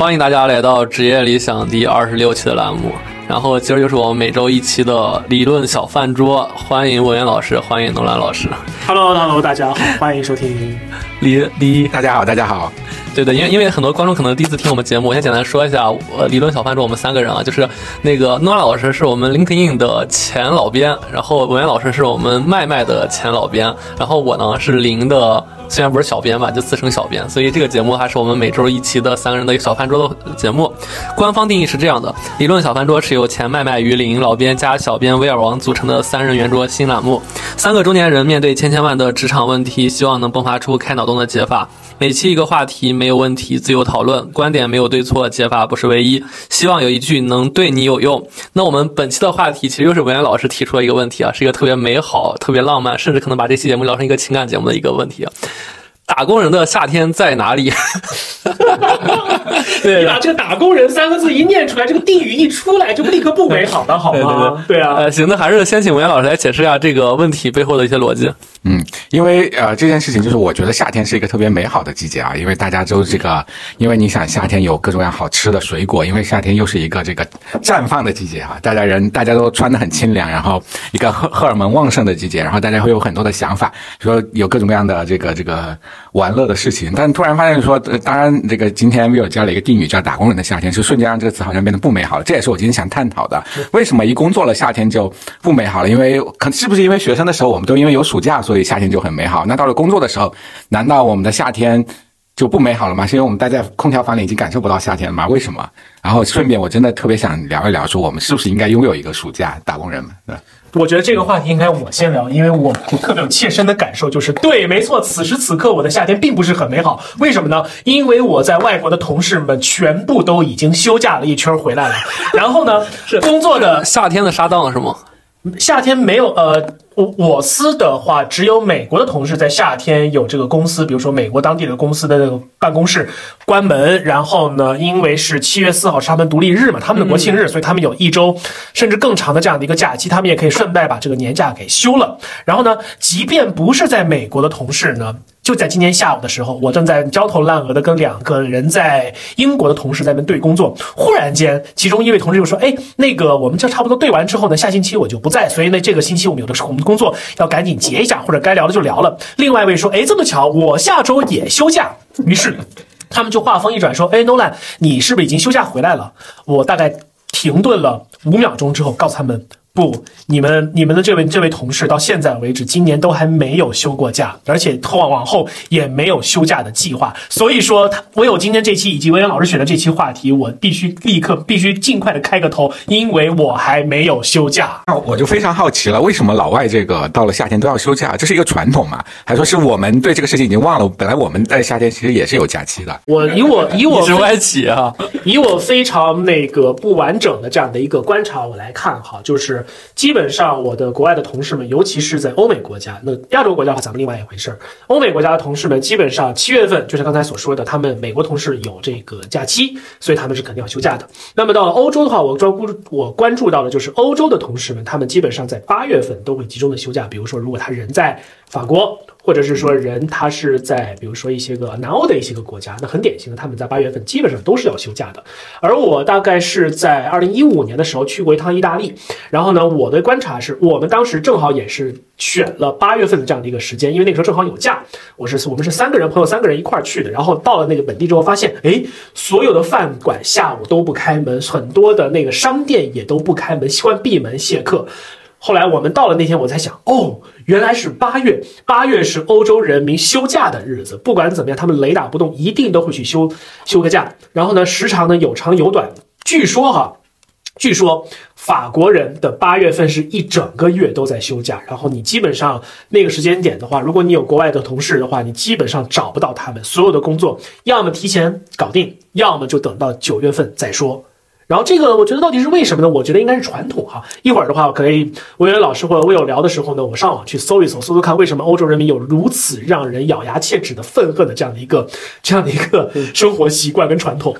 欢迎大家来到职业理想第二十六期的栏目。然后今儿就是我们每周一期的理论小饭桌，欢迎文渊老师，欢迎诺兰老师。Hello，Hello，大家好，欢迎收听。理理，大家好，大家好。对的，因为因为很多观众可能第一次听我们节目，我先简单说一下，呃，理论小饭桌我们三个人啊，就是那个诺拉老师是我们 LinkedIn 的前老编，然后文渊老师是我们麦麦的前老编，然后我呢是零的。虽然不是小编吧，就自称小编，所以这个节目还是我们每周一期的三个人的一个小饭桌的节目。官方定义是这样的：理论小饭桌是由前麦麦与零老编加小编威尔王组成的三人圆桌新栏目。三个中年人面对千千万的职场问题，希望能迸发出开脑洞的解法。每期一个话题，没有问题，自由讨论，观点没有对错，解法不是唯一。希望有一句能对你有用。那我们本期的话题其实又是文言老师提出了一个问题啊，是一个特别美好、特别浪漫，甚至可能把这期节目聊成一个情感节目的一个问题啊。打工人的夏天在哪里？对，把这个“打工人”三个字一念出来，这个定语一出来，就立刻不美好的好吗？对啊。呃，行，那还是先请文言老师来解释一下这个问题背后的一些逻辑。嗯，因为呃这件事情就是我觉得夏天是一个特别美好的季节啊，因为大家都这个，因为你想夏天有各种各样好吃的水果，因为夏天又是一个这个绽放的季节哈、啊，大家人大家都穿的很清凉，然后一个荷荷尔蒙旺盛的季节，然后大家会有很多的想法，说有各种各样的这个这个玩乐的事情，但突然发现说，呃、当然这个今天 Will 加了一个定语叫“打工人的夏天”，是瞬间让这个词好像变得不美好了，这也是我今天想探讨的，为什么一工作了夏天就不美好了？因为可是不是因为学生的时候我们都因为有暑假，所以夏天就很美好？好，那到了工作的时候，难道我们的夏天就不美好了吗？是因为我们待在空调房里已经感受不到夏天了吗？为什么？然后顺便，我真的特别想聊一聊，说我们是不是应该拥有一个暑假，打工人们？对。我觉得这个话题应该我先聊，因为我特别有切身的感受，就是对，没错，此时此刻我的夏天并不是很美好。为什么呢？因为我在外国的同事们全部都已经休假了一圈回来了，然后呢，是工作的夏天的沙档是吗？夏天没有呃。我我司的话，只有美国的同事在夏天有这个公司，比如说美国当地的公司的那个办公室关门，然后呢，因为是七月四号是他们独立日嘛，他们的国庆日，所以他们有一周甚至更长的这样的一个假期，他们也可以顺带把这个年假给休了。然后呢，即便不是在美国的同事呢。就在今天下午的时候，我正在焦头烂额的跟两个人在英国的同事在那边对工作。忽然间，其中一位同事就说：“哎，那个我们这差不多对完之后呢，下星期我就不在，所以呢，这个星期我们有的是我们的工作要赶紧结一下，或者该聊的就聊了。”另外一位说：“哎，这么巧，我下周也休假。”于是他们就话锋一转说：“哎，Nolan，你是不是已经休假回来了？”我大概停顿了五秒钟之后，告诉他们。不，你们你们的这位这位同事到现在为止，今年都还没有休过假，而且往往后也没有休假的计划。所以说，我有今天这期以及文渊老师选的这期话题，我必须立刻必须尽快的开个头，因为我还没有休假。那我就非常好奇了，为什么老外这个到了夏天都要休假？这是一个传统嘛？还说是我们对这个事情已经忘了？本来我们在夏天其实也是有假期的。我以我以我是歪起啊，以我非常那个不完整的这样的一个观察，我来看哈，就是。基本上，我的国外的同事们，尤其是在欧美国家，那亚洲国家的话，咱们另外一回事儿。欧美国家的同事们，基本上七月份，就像刚才所说的，他们美国同事有这个假期，所以他们是肯定要休假的。那么到了欧洲的话，我专顾我关注到的就是欧洲的同事们，他们基本上在八月份都会集中的休假。比如说，如果他人在法国。或者是说人他是在比如说一些个南欧的一些个国家，那很典型的，他们在八月份基本上都是要休假的。而我大概是在二零一五年的时候去过一趟意大利，然后呢，我的观察是我们当时正好也是选了八月份的这样的一个时间，因为那个时候正好有假。我是我们是三个人朋友三个人一块儿去的，然后到了那个本地之后发现，哎，所有的饭馆下午都不开门，很多的那个商店也都不开门，习惯闭门谢客。后来我们到了那天，我才想，哦，原来是八月，八月是欧洲人民休假的日子。不管怎么样，他们雷打不动，一定都会去休休个假。然后呢，时长呢有长有短。据说哈，据说法国人的八月份是一整个月都在休假。然后你基本上那个时间点的话，如果你有国外的同事的话，你基本上找不到他们，所有的工作要么提前搞定，要么就等到九月份再说。然后这个我觉得到底是为什么呢？我觉得应该是传统哈。一会儿的话，我可以魏源老师或者魏友聊的时候呢，我上网去搜一搜，搜搜看为什么欧洲人民有如此让人咬牙切齿的愤恨的这样的一个 这样的一个生活习惯跟传统。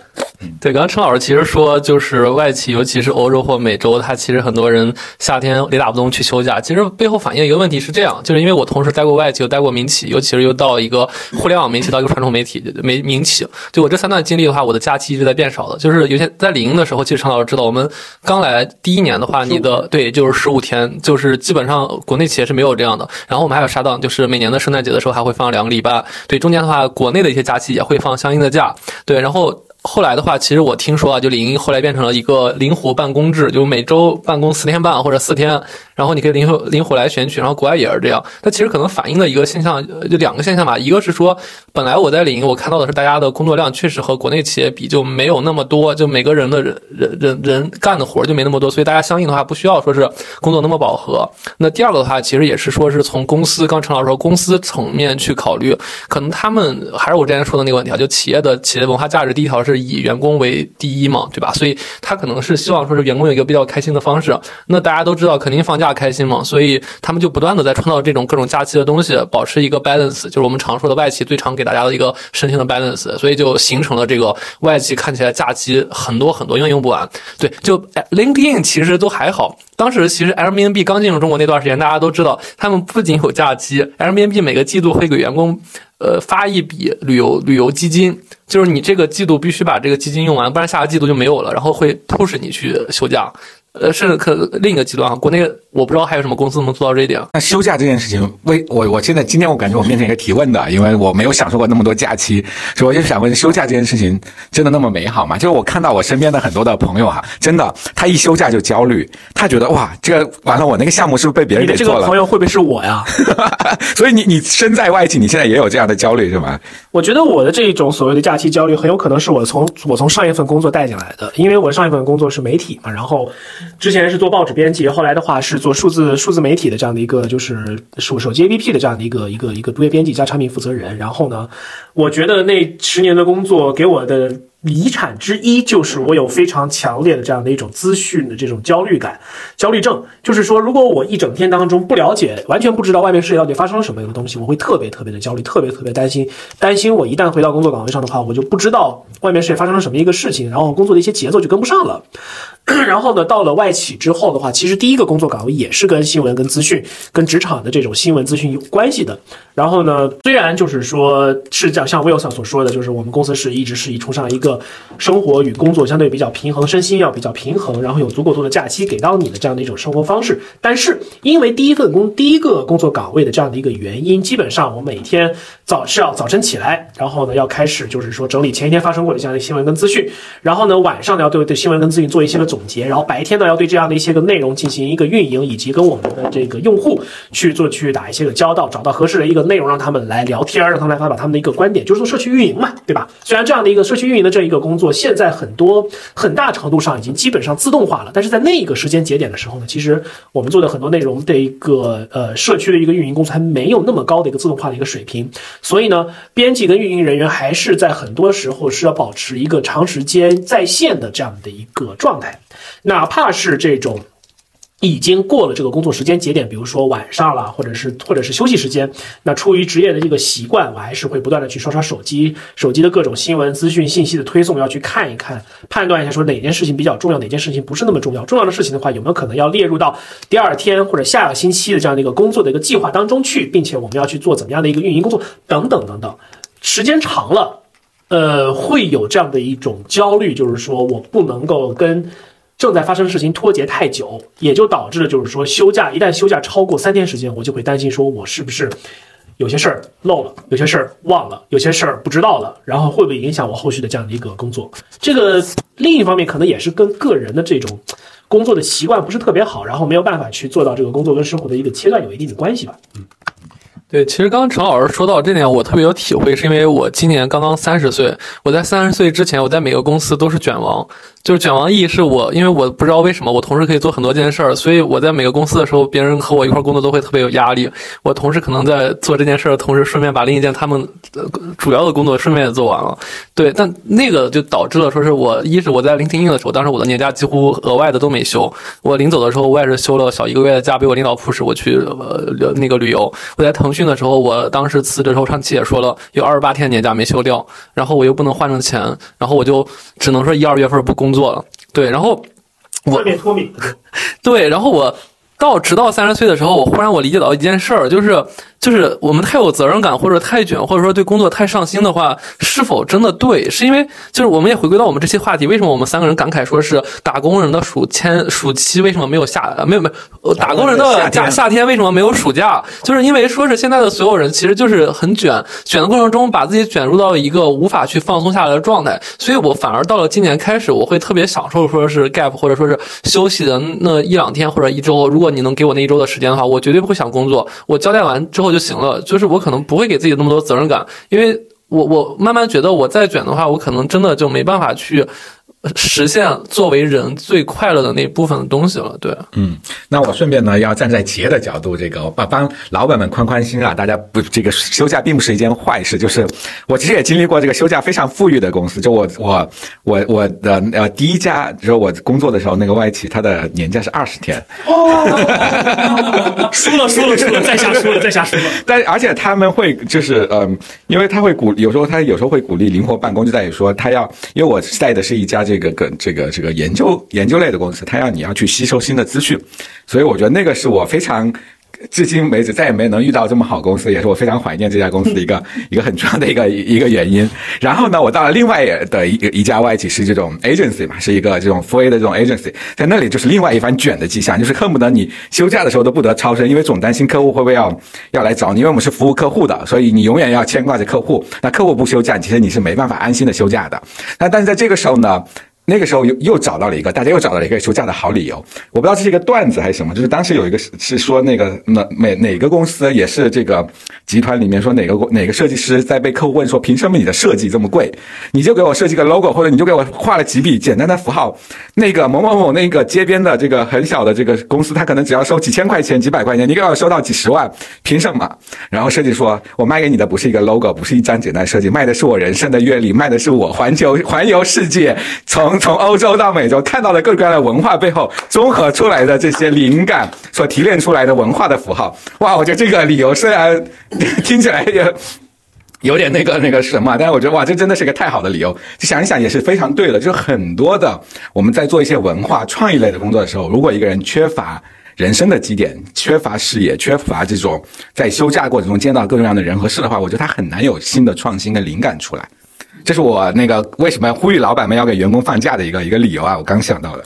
对，刚刚陈老师其实说，就是外企，尤其是欧洲或美洲，他其实很多人夏天雷打不动去休假。其实背后反映一个问题是这样，就是因为我同时待过外企，又待过民企，尤其是又到一个互联网民企，到一个传统媒体媒民企，就我这三段经历的话，我的假期一直在变少的。就是有些在领英的时候，其实陈老师知道，我们刚来第一年的话，你的对就是十五天，就是基本上国内企业是没有这样的。然后我们还有沙档，就是每年的圣诞节的时候还会放两个礼拜。对，中间的话，国内的一些假期也会放相应的假。对，然后。后来的话，其实我听说啊，就领英后来变成了一个灵活办公制，就每周办公四天半或者四天。然后你可以灵活灵活来选取，然后国外也是这样。那其实可能反映的一个现象，就两个现象吧。一个是说，本来我在领英，我看到的是大家的工作量确实和国内企业比就没有那么多，就每个人的人人人人干的活就没那么多，所以大家相应的话不需要说是工作那么饱和。那第二个的话，其实也是说是从公司，刚陈老师说公司层面去考虑，可能他们还是我之前说的那个问题啊，就企业的企业文化价值，第一条是是以员工为第一嘛，对吧？所以他可能是希望说是员工有一个比较开心的方式。那大家都知道，肯定放假。开心嘛，所以他们就不断的在创造这种各种假期的东西，保持一个 balance，就是我们常说的外企最常给大家的一个身心的 balance，所以就形成了这个外企看起来假期很多很多，因为用不完。对，就 LinkedIn 其实都还好，当时其实 Airbnb 刚进入中国那段时间，大家都知道，他们不仅有假期，Airbnb 每个季度会给员工呃发一笔旅游旅游基金，就是你这个季度必须把这个基金用完，不然下个季度就没有了，然后会迫使你去休假。呃，甚至可另一个极端啊，国内我不知道还有什么公司能做到这一点。那休假这件事情，为我我现在今天我感觉我面前一个提问的，因为我没有享受过那么多假期，所以我就想问，休假这件事情真的那么美好吗？就是我看到我身边的很多的朋友哈，真的他一休假就焦虑，他觉得哇，这个完了，我那个项目是不是被别人给做了？这个朋友会不会是我呀？所以你你身在外企，你现在也有这样的焦虑是吗？我觉得我的这一种所谓的假期焦虑，很有可能是我从我从上一份工作带进来的，因为我上一份工作是媒体嘛，然后。之前是做报纸编辑，后来的话是做数字数字媒体的这样的一个，就是手手机 APP 的这样的一个一个一个独立编辑加产品负责人。然后呢，我觉得那十年的工作给我的。遗产之一就是我有非常强烈的这样的一种资讯的这种焦虑感、焦虑症。就是说，如果我一整天当中不了解、完全不知道外面世界到底发生了什么样的东西，我会特别特别的焦虑，特别特别担心，担心我一旦回到工作岗位上的话，我就不知道外面世界发生了什么一个事情，然后工作的一些节奏就跟不上了。然后呢，到了外企之后的话，其实第一个工作岗位也是跟新闻、跟资讯、跟职场的这种新闻资讯有关系的。然后呢，虽然就是说是像，像 Wilson 所说的，就是我们公司是一直是以崇尚一个。生活与工作相对比较平衡，身心要比较平衡，然后有足够多的假期给到你的这样的一种生活方式。但是因为第一份工第一个工作岗位的这样的一个原因，基本上我每天早是要早晨起来，然后呢要开始就是说整理前一天发生过的这样的新闻跟资讯，然后呢晚上呢要对对新闻跟资讯做一些个总结，然后白天呢要对这样的一些个内容进行一个运营，以及跟我们的这个用户去做去打一些个交道，找到合适的一个内容让他们来聊天，让他们来发表他们的一个观点，就是做社区运营嘛，对吧？虽然这样的一个社区运营的这一个工作现在很多很大程度上已经基本上自动化了，但是在那一个时间节点的时候呢，其实我们做的很多内容的一个呃社区的一个运营工作还没有那么高的一个自动化的一个水平，所以呢，编辑跟运营人员还是在很多时候是要保持一个长时间在线的这样的一个状态，哪怕是这种。已经过了这个工作时间节点，比如说晚上了，或者是或者是休息时间，那出于职业的这个习惯，我还是会不断的去刷刷手机，手机的各种新闻资讯信息的推送要去看一看，判断一下说哪件事情比较重要，哪件事情不是那么重要。重要的事情的话，有没有可能要列入到第二天或者下个星期的这样的一个工作的一个计划当中去，并且我们要去做怎么样的一个运营工作等等等等。时间长了，呃，会有这样的一种焦虑，就是说我不能够跟。正在发生的事情脱节太久，也就导致了就是说休假一旦休假超过三天时间，我就会担心说我是不是有些事儿漏了，有些事儿忘了，有些事儿不知道了，然后会不会影响我后续的这样的一个工作？这个另一方面可能也是跟个人的这种工作的习惯不是特别好，然后没有办法去做到这个工作跟生活的一个切断有一定的关系吧。嗯。对，其实刚刚陈老师说到这点，我特别有体会，是因为我今年刚刚三十岁。我在三十岁之前，我在每个公司都是卷王，就是卷王意义是我，因为我不知道为什么我同时可以做很多件事儿，所以我在每个公司的时候，别人和我一块工作都会特别有压力。我同时可能在做这件事儿的同时，顺便把另一件他们主要的工作顺便也做完了。对，但那个就导致了说是我一是我在 LinkedIn 的时候，当时我的年假几乎额外的都没休。我临走的时候，我也是休了小一个月的假，被我领导 push 我去呃那个旅游。我在腾讯。训的时候，我当时辞职的时候，上期也说了，有二十八天年假没休掉，然后我又不能换成钱，然后我就只能说一二月份不工作了。对，然后我脱敏，对，然后我到直到三十岁的时候，我忽然我理解到一件事儿，就是就是我们太有责任感，或者太卷，或者说对工作太上心的话，是否真的对？是因为就是我们也回归到我们这期话题，为什么我们三个人感慨说是打工人的暑签暑期为什么没有下呃没有没有呃打工人的假夏天为什么没有暑假？就是因为说是现在的所有人其实就是很卷，卷的过程中把自己卷入到一个无法去放松下来的状态，所以我反而到了今年开始，我会特别享受说是 gap 或者说是休息的那一两天或者一周，如果你能给我那一周的时间的话，我绝对不会想工作，我交代完之后就行了。就是我可能不会给自己那么多责任感，因为我我慢慢觉得我再卷的话，我可能真的就没办法去实现作为人最快乐的那部分的东西了。对，嗯，那我顺便呢，要站在企业的角度，这个帮帮老板们宽宽心啊，大家不这个休假并不是一件坏事。就是我其实也经历过这个休假非常富裕的公司，就我我我我的呃第一家，就是我工作的时候那个外企，它的年假是二十天。哦，输了输了输了，再下输了再下输了。但而且他们会就是嗯，因为他会鼓，有时候他有时候会鼓励灵活办公，就在于说他要，因为我在的是一家这个跟这个这个研究研究类的公司，他要你要去吸收新的资讯，所以我觉得那个是我非常。至今为止再也没能遇到这么好公司，也是我非常怀念这家公司的一个一个很重要的一个一个原因。然后呢，我到了另外的一一家外企，是这种 agency 嘛，是一个这种 f o A 的这种 agency，在那里就是另外一番卷的迹象，就是恨不得你休假的时候都不得超生，因为总担心客户会不会要要来找你，因为我们是服务客户的，所以你永远要牵挂着客户。那客户不休假，其实你是没办法安心的休假的。那但是在这个时候呢？那个时候又又找到了一个，大家又找到了一个休假的好理由。我不知道这是一个段子还是什么，就是当时有一个是是说那个哪哪哪个公司也是这个集团里面说哪个哪个设计师在被客户问说凭什么你的设计这么贵，你就给我设计个 logo 或者你就给我画了几笔简单的符号，那个某某某那个街边的这个很小的这个公司，他可能只要收几千块钱几百块钱，你给我收到几十万，凭什么？然后设计说，我卖给你的不是一个 logo，不是一张简单设计，卖的是我人生的阅历，卖的是我环球环游世界从。从欧洲到美洲看到了各种各样的文化背后综合出来的这些灵感所提炼出来的文化的符号，哇！我觉得这个理由虽然 听起来也 有点那个那个什么，但是我觉得哇，这真的是个太好的理由。就想一想也是非常对的。就是很多的我们在做一些文化创意类的工作的时候，如果一个人缺乏人生的基点，缺乏视野，缺乏这种在休假过程中见到各种各样的人和事的话，我觉得他很难有新的创新跟灵感出来。这是我那个为什么呼吁老板们要给员工放假的一个一个理由啊！我刚想到的。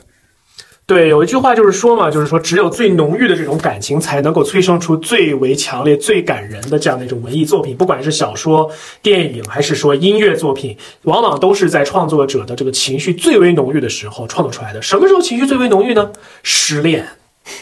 对，有一句话就是说嘛，就是说只有最浓郁的这种感情，才能够催生出最为强烈、最感人的这样的一种文艺作品。不管是小说、电影，还是说音乐作品，往往都是在创作者的这个情绪最为浓郁的时候创作出来的。什么时候情绪最为浓郁呢？失恋，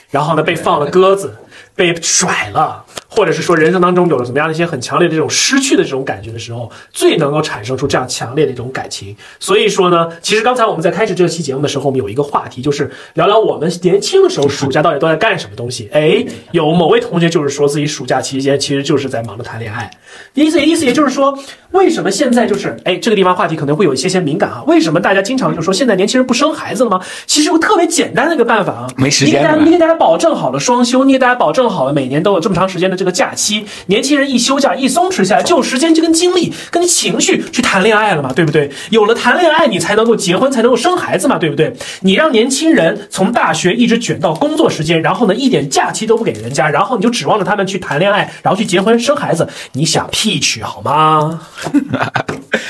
然后呢被放了鸽子，被甩了。或者是说人生当中有了怎么样的一些很强烈的这种失去的这种感觉的时候，最能够产生出这样强烈的一种感情。所以说呢，其实刚才我们在开始这期节目的时候，我们有一个话题，就是聊聊我们年轻的时候暑假到底都在干什么东西。哎，有某位同学就是说自己暑假期间其实就是在忙着谈恋爱。意思意思也就是说，为什么现在就是哎这个地方话题可能会有一些些敏感啊？为什么大家经常就说现在年轻人不生孩子了吗？其实有特别简单的一个办法啊，没时间。你给大家，你给大家保证好了双休，你给大家保证好了每年都有这么长时间的这个假期。年轻人一休假一松弛下来，就有时间、就跟精力、跟情绪去谈恋爱了嘛，对不对？有了谈恋爱，你才能够结婚，才能够生孩子嘛，对不对？你让年轻人从大学一直卷到工作时间，然后呢一点假期都不给人家，然后你就指望着他们去谈恋爱，然后去结婚生孩子，你想屁去好吗？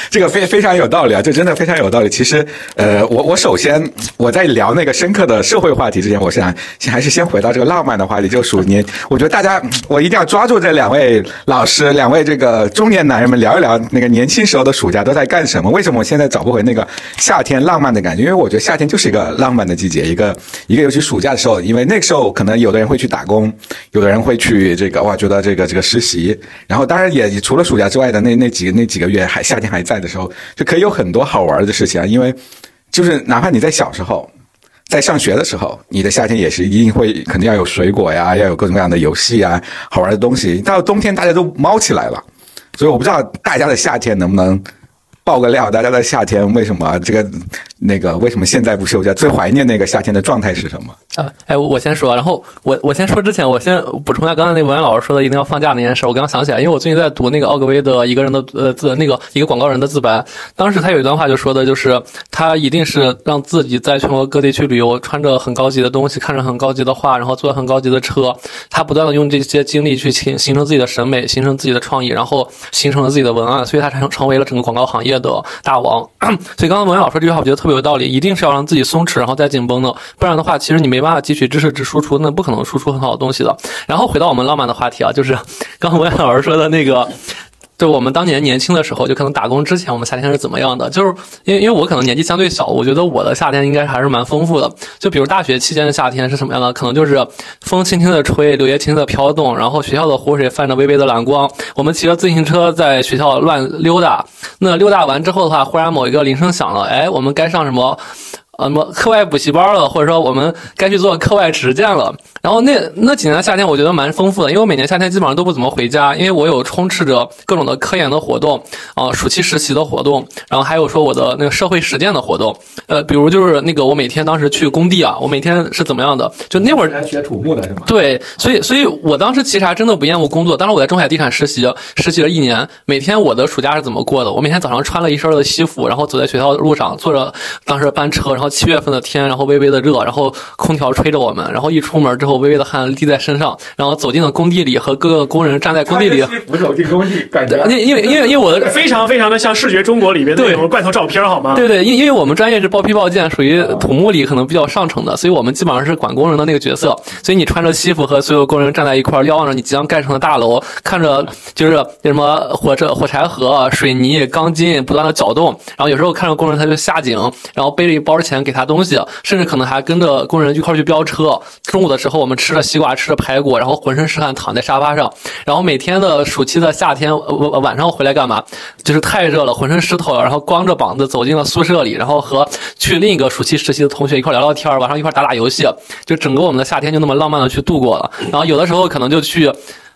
这个非非常有道理啊，这真的非常有道理。其实，呃，我我首先我在聊那个深刻的社会话题之前，我想先还是先回到这个浪漫的话题，就鼠年。我觉得大家我一定要抓住这两位老师，两位这个中年男人们聊一聊那个年轻时候的暑假都在干什么？为什么我现在找不回那个夏天浪漫的感觉？因为我觉得夏天就是一个浪漫的季节，一个一个尤其暑假的时候，因为那个时候可能有的人会去打工，有的人会去这个哇，觉得这个这个实习，然后当然也除了暑假之外的那那几那几个月还夏天还在。的时候就可以有很多好玩的事情啊，因为就是哪怕你在小时候，在上学的时候，你的夏天也是一定会肯定要有水果呀，要有各种各样的游戏啊，好玩的东西。到冬天大家都猫起来了，所以我不知道大家的夏天能不能爆个料。大家在夏天为什么这个那个为什么现在不休假？最怀念那个夏天的状态是什么？啊，哎，我先说，然后我我先说之前，我先补充一下刚才那文案老师说的一定要放假那件事。我刚刚想起来，因为我最近在读那个奥格威的一个人的呃自那个一个广告人的自白，当时他有一段话就说的就是他一定是让自己在全国各地去旅游，穿着很高级的东西，看着很高级的画，然后坐很高级的车，他不断的用这些经历去形形成自己的审美，形成自己的创意，然后形成了自己的文案，所以他成成为了整个广告行业的大王。所以刚刚文案老师这句话，我觉得特别有道理，一定是要让自己松弛，然后再紧绷的，不然的话，其实你没办法汲取知识只输出，那不可能输出很好的东西的。然后回到我们浪漫的话题啊，就是 刚刚文案老师说的那个。就我们当年年轻的时候，就可能打工之前，我们夏天是怎么样的？就是因为因为我可能年纪相对小，我觉得我的夏天应该还是蛮丰富的。就比如大学期间的夏天是什么样的？可能就是风轻轻的吹，柳叶轻轻的飘动，然后学校的湖水泛着微微的蓝光，我们骑着自行车在学校乱溜达。那溜达完之后的话，忽然某一个铃声响了，哎，我们该上什么？呃，什么课外补习班了，或者说我们该去做课外实践了。然后那那几年的夏天，我觉得蛮丰富的，因为我每年夏天基本上都不怎么回家，因为我有充斥着各种的科研的活动，啊，暑期实习的活动，然后还有说我的那个社会实践的活动。呃，比如就是那个我每天当时去工地啊，我每天是怎么样的？就那会儿学土木的是吗？对，所以所以我当时其实还真的不厌恶工作。当时我在中海地产实习，实习了一年，每天我的暑假是怎么过的？我每天早上穿了一身的西服，然后走在学校的路上，坐着当时班车，然后七月份的天，然后微微的热，然后空调吹着我们，然后一出门之后，微微的汗滴在身上，然后走进了工地里，和各个工人站在工地里。扶手进工地，感觉因因为因为因为我的 非常非常的像视觉中国里边的那种罐头照片，好吗？对对，因因为我们专业是包批包件，属于土木里可能比较上乘的，所以我们基本上是管工人的那个角色。所以你穿着西服和所有工人站在一块儿，瞭望着你即将盖成的大楼，看着就是那什么火车、火柴盒、水泥、钢筋不断的搅动，然后有时候看着工人他就下井，然后背着一包钱给他东西，甚至可能还跟着工人一块去飙车。中午的时候，我们吃着西瓜，吃着排骨，然后浑身是汗躺在沙发上，然后每天的暑期的夏天，晚晚上回来干嘛？就是太热了，浑身湿透了，然后光着膀子走进了宿舍里，然后和去另一个暑期实习的同学一块聊聊天，晚上一块打打游戏，就整个我们的夏天就那么浪漫的去度过了。然后有的时候可能就去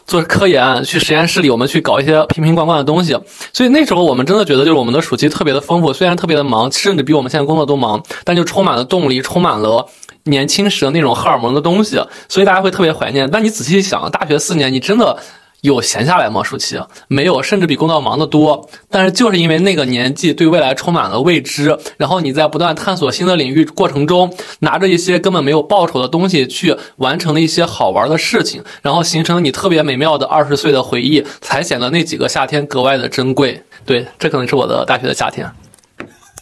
做科研，去实验室里我们去搞一些瓶瓶罐罐的东西。所以那时候我们真的觉得就是我们的暑期特别的丰富，虽然特别的忙，甚至比我们现在工作都忙，但就充满了动力，充满了。年轻时的那种荷尔蒙的东西，所以大家会特别怀念。但你仔细想，大学四年，你真的有闲下来吗？暑期没有，甚至比工作忙得多。但是就是因为那个年纪对未来充满了未知，然后你在不断探索新的领域过程中，拿着一些根本没有报酬的东西去完成了一些好玩的事情，然后形成你特别美妙的二十岁的回忆，才显得那几个夏天格外的珍贵。对，这可能是我的大学的夏天。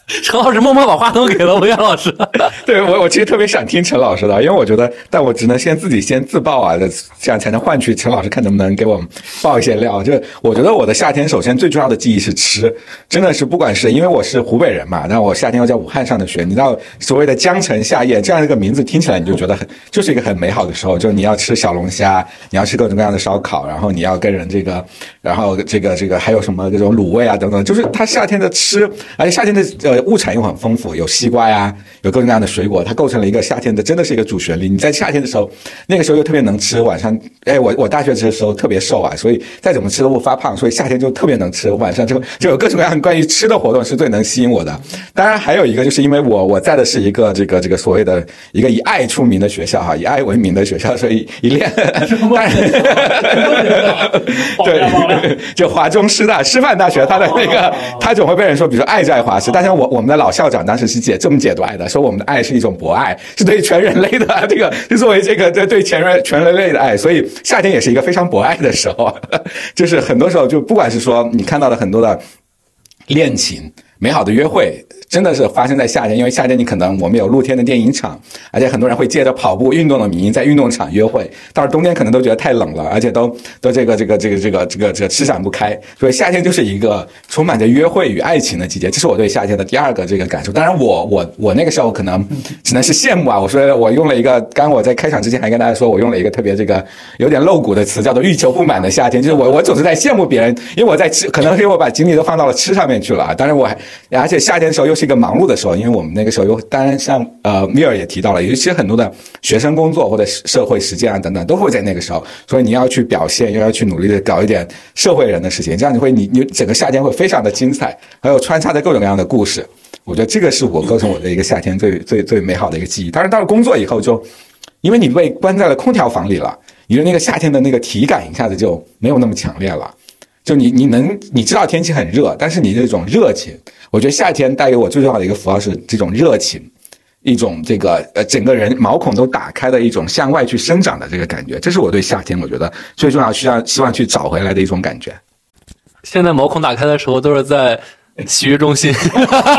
陈老师默默把话筒给了文渊老师。对我，我其实特别想听陈老师的，因为我觉得，但我只能先自己先自爆啊，这样才能换取陈老师看能不能给我们爆一些料。就我觉得我的夏天，首先最重要的记忆是吃，真的是不管是因为我是湖北人嘛，那我夏天又在武汉上的学，你知道所谓的江城夏夜这样一个名字听起来你就觉得很就是一个很美好的时候，就你要吃小龙虾，你要吃各种各样的烧烤，然后你要跟人这个，然后这个这个还有什么这种卤味啊等等，就是它夏天的吃，而且夏天的呃。物产又很丰富，有西瓜呀，有各种各样的水果，它构成了一个夏天的，真的是一个主旋律。你在夏天的时候，那个时候又特别能吃，晚上，哎，我我大学的时候特别瘦啊，所以再怎么吃都不发胖，所以夏天就特别能吃。晚上就就有各种各样关于吃的活动是最能吸引我的。当然还有一个就是因为我我在的是一个这个这个所谓的一个以爱出名的学校哈，以爱为名的学校，所以一练，对，就华中师大师范大学，它的那个它总会被人说，比如说爱在华师，但是我。我们的老校长当时是解这么解读爱的，说我们的爱是一种博爱，是对全人类的这个，是作为这个对对全人全人类的爱，所以夏天也是一个非常博爱的时候，就是很多时候就不管是说你看到的很多的恋情、美好的约会。真的是发生在夏天，因为夏天你可能我们有露天的电影场，而且很多人会借着跑步运动的名义在运动场约会。到了冬天可能都觉得太冷了，而且都都这个这个这个这个这个这个施展不开。所以夏天就是一个充满着约会与爱情的季节，这是我对夏天的第二个这个感受。当然，我我我那个时候可能只能是羡慕啊。我说我用了一个，刚我在开场之前还跟大家说我用了一个特别这个有点露骨的词，叫做欲求不满的夏天。就是我我总是在羡慕别人，因为我在吃，可能是因为我把精力都放到了吃上面去了啊。当然我还而且夏天的时候又是一个忙碌的时候，因为我们那个时候有，当然像呃米尔也提到了，有一些很多的学生工作或者社会实践啊等等，都会在那个时候，所以你要去表现，又要去努力的搞一点社会人的事情，这样你会你你整个夏天会非常的精彩，还有穿插着各种各样的故事。我觉得这个是我构成我的一个夏天最最最美好的一个记忆。当然，到了工作以后就，因为你被关在了空调房里了，你的那个夏天的那个体感一下子就没有那么强烈了。就你你能你知道天气很热，但是你这种热情，我觉得夏天带给我最重要的一个符号是这种热情，一种这个呃整个人毛孔都打开的一种向外去生长的这个感觉，这是我对夏天我觉得最重要需要希望去找回来的一种感觉。现在毛孔打开的时候都是在洗浴中心，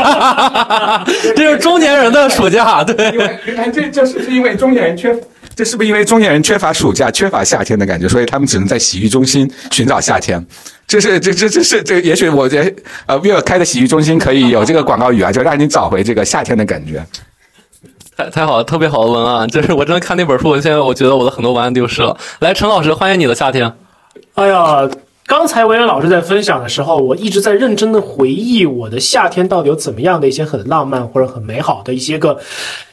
这是中年人的暑假，对。因为你看这就是因为中年人缺，这是不是因为中年人缺乏暑假、缺乏夏天的感觉，所以他们只能在洗浴中心寻找夏天？这是这这这是这，也许我觉得呃，威尔开的洗浴中心可以有这个广告语啊，就让你找回这个夏天的感觉。太太好了，特别好的文案，就是我真的看那本书，现在我觉得我的很多文案丢失了。来，陈老师，欢迎你的夏天。哎呀，刚才文渊老师在分享的时候，我一直在认真的回忆我的夏天到底有怎么样的一些很浪漫或者很美好的一些个。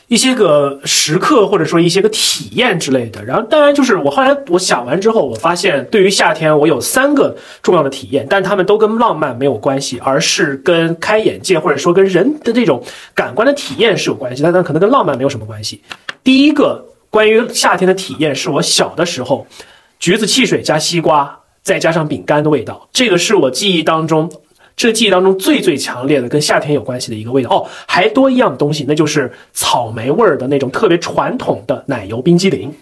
一些个时刻，或者说一些个体验之类的。然后，当然就是我后来我想完之后，我发现对于夏天，我有三个重要的体验，但他们都跟浪漫没有关系，而是跟开眼界或者说跟人的这种感官的体验是有关系，但它可能跟浪漫没有什么关系。第一个关于夏天的体验，是我小的时候，橘子汽水加西瓜，再加上饼干的味道，这个是我记忆当中。这记忆当中最最强烈的跟夏天有关系的一个味道哦，还多一样东西，那就是草莓味儿的那种特别传统的奶油冰激凌。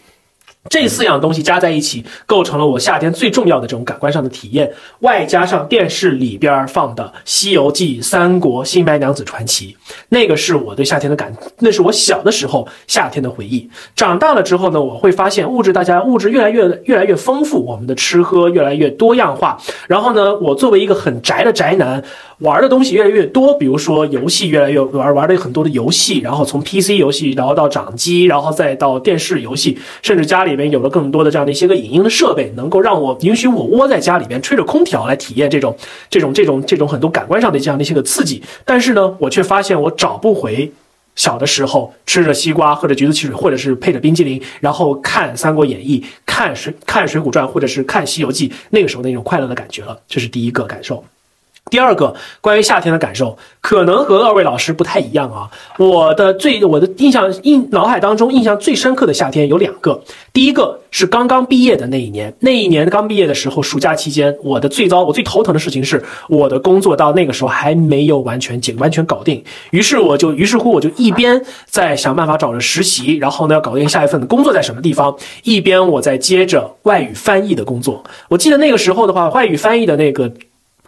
这四样东西加在一起，构成了我夏天最重要的这种感官上的体验。外加上电视里边放的《西游记》《三国》《新白娘子传奇》，那个是我对夏天的感，那是我小的时候夏天的回忆。长大了之后呢，我会发现物质大家物质越来越越来越丰富，我们的吃喝越来越多样化。然后呢，我作为一个很宅的宅男。玩的东西越来越多，比如说游戏越来越玩，玩的很多的游戏，然后从 PC 游戏，然后到掌机，然后再到电视游戏，甚至家里里面有了更多的这样的一些个影音的设备，能够让我允许我窝在家里边吹着空调来体验这种这种这种这种很多感官上的这样的一些个刺激。但是呢，我却发现我找不回小的时候吃着西瓜，喝着橘子汽水，或者是配着冰激凌，然后看《三国演义》、看水看《水浒传》，或者是看《西游记》那个时候那种快乐的感觉了。这是第一个感受。第二个关于夏天的感受，可能和二位老师不太一样啊。我的最我的印象印脑海当中印象最深刻的夏天有两个。第一个是刚刚毕业的那一年，那一年刚毕业的时候，暑假期间，我的最糟我最头疼的事情是，我的工作到那个时候还没有完全解完全搞定。于是我就于是乎我就一边在想办法找着实习，然后呢要搞定下一份工作在什么地方，一边我在接着外语翻译的工作。我记得那个时候的话，外语翻译的那个。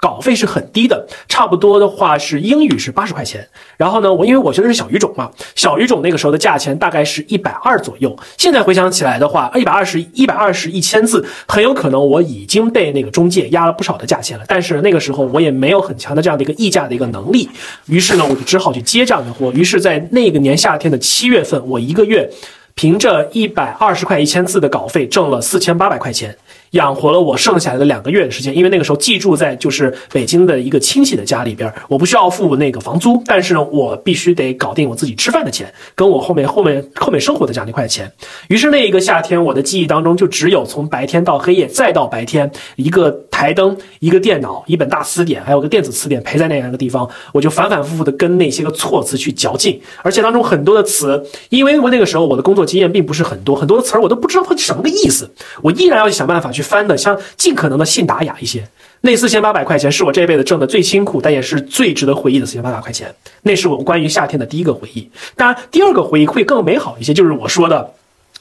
稿费是很低的，差不多的话是英语是八十块钱。然后呢，我因为我学的是小语种嘛，小语种那个时候的价钱大概是一百二左右。现在回想起来的话，一百二十一百二十一千字，很有可能我已经被那个中介压了不少的价钱了。但是那个时候我也没有很强的这样的一个议价的一个能力，于是呢，我就只好去接这样的活。于是，在那个年夏天的七月份，我一个月凭着一百二十块一千字的稿费挣了四千八百块钱。养活了我剩下来的两个月的时间，因为那个时候寄住在就是北京的一个亲戚的家里边，我不需要付那个房租，但是呢，我必须得搞定我自己吃饭的钱，跟我后面后面后面生活的这样一块钱。于是那一个夏天，我的记忆当中就只有从白天到黑夜，再到白天，一个台灯，一个电脑，一本大词典，还有个电子词典陪在那样一个地方，我就反反复复的跟那些个措辞去较劲，而且当中很多的词，因为我那个时候我的工作经验并不是很多，很多的词儿我都不知道它什么个意思，我依然要想办法去。翻的像尽可能的信达雅一些，那四千八百块钱是我这辈子挣的最辛苦，但也是最值得回忆的四千八百块钱。那是我关于夏天的第一个回忆。当然，第二个回忆会更美好一些，就是我说的，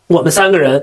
我们三个人。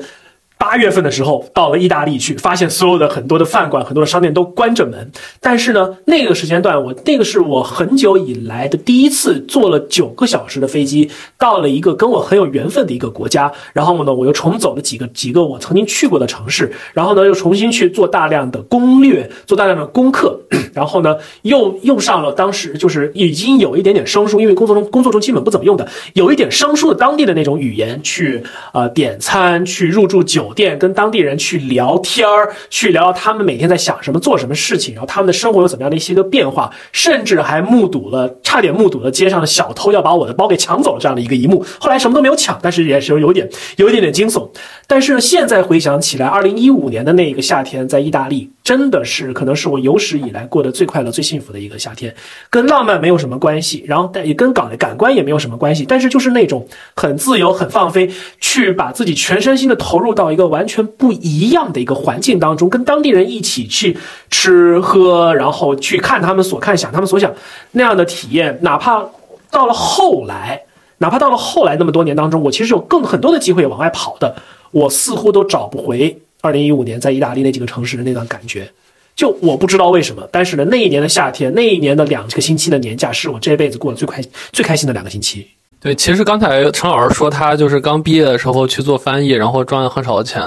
八月份的时候到了意大利去，发现所有的很多的饭馆、很多的商店都关着门。但是呢，那个时间段我那个是我很久以来的第一次坐了九个小时的飞机，到了一个跟我很有缘分的一个国家。然后呢，我又重走了几个几个我曾经去过的城市。然后呢，又重新去做大量的攻略，做大量的功课。然后呢，又用上了当时就是已经有一点点生疏，因为工作中工作中基本不怎么用的，有一点生疏的当地的那种语言去呃点餐，去入住酒。店跟当地人去聊天儿，去聊聊他们每天在想什么、做什么事情，然后他们的生活有怎么样的一些个变化，甚至还目睹了，差点目睹了街上的小偷要把我的包给抢走了这样的一个一幕。后来什么都没有抢，但是也是有点有一点点惊悚。但是，现在回想起来，二零一五年的那一个夏天在意大利，真的是可能是我有史以来过得最快乐、最幸福的一个夏天，跟浪漫没有什么关系，然后但也跟感感官也没有什么关系，但是就是那种很自由、很放飞，去把自己全身心的投入到一个完全不一样的一个环境当中，跟当地人一起去吃喝，然后去看他们所看、想他们所想那样的体验，哪怕到了后来。哪怕到了后来那么多年当中，我其实有更很多的机会往外跑的，我似乎都找不回二零一五年在意大利那几个城市的那段感觉。就我不知道为什么，但是呢，那一年的夏天，那一年的两个星期的年假，是我这辈子过得最快最开心的两个星期。对，其实刚才陈老师说他就是刚毕业的时候去做翻译，然后赚了很少的钱，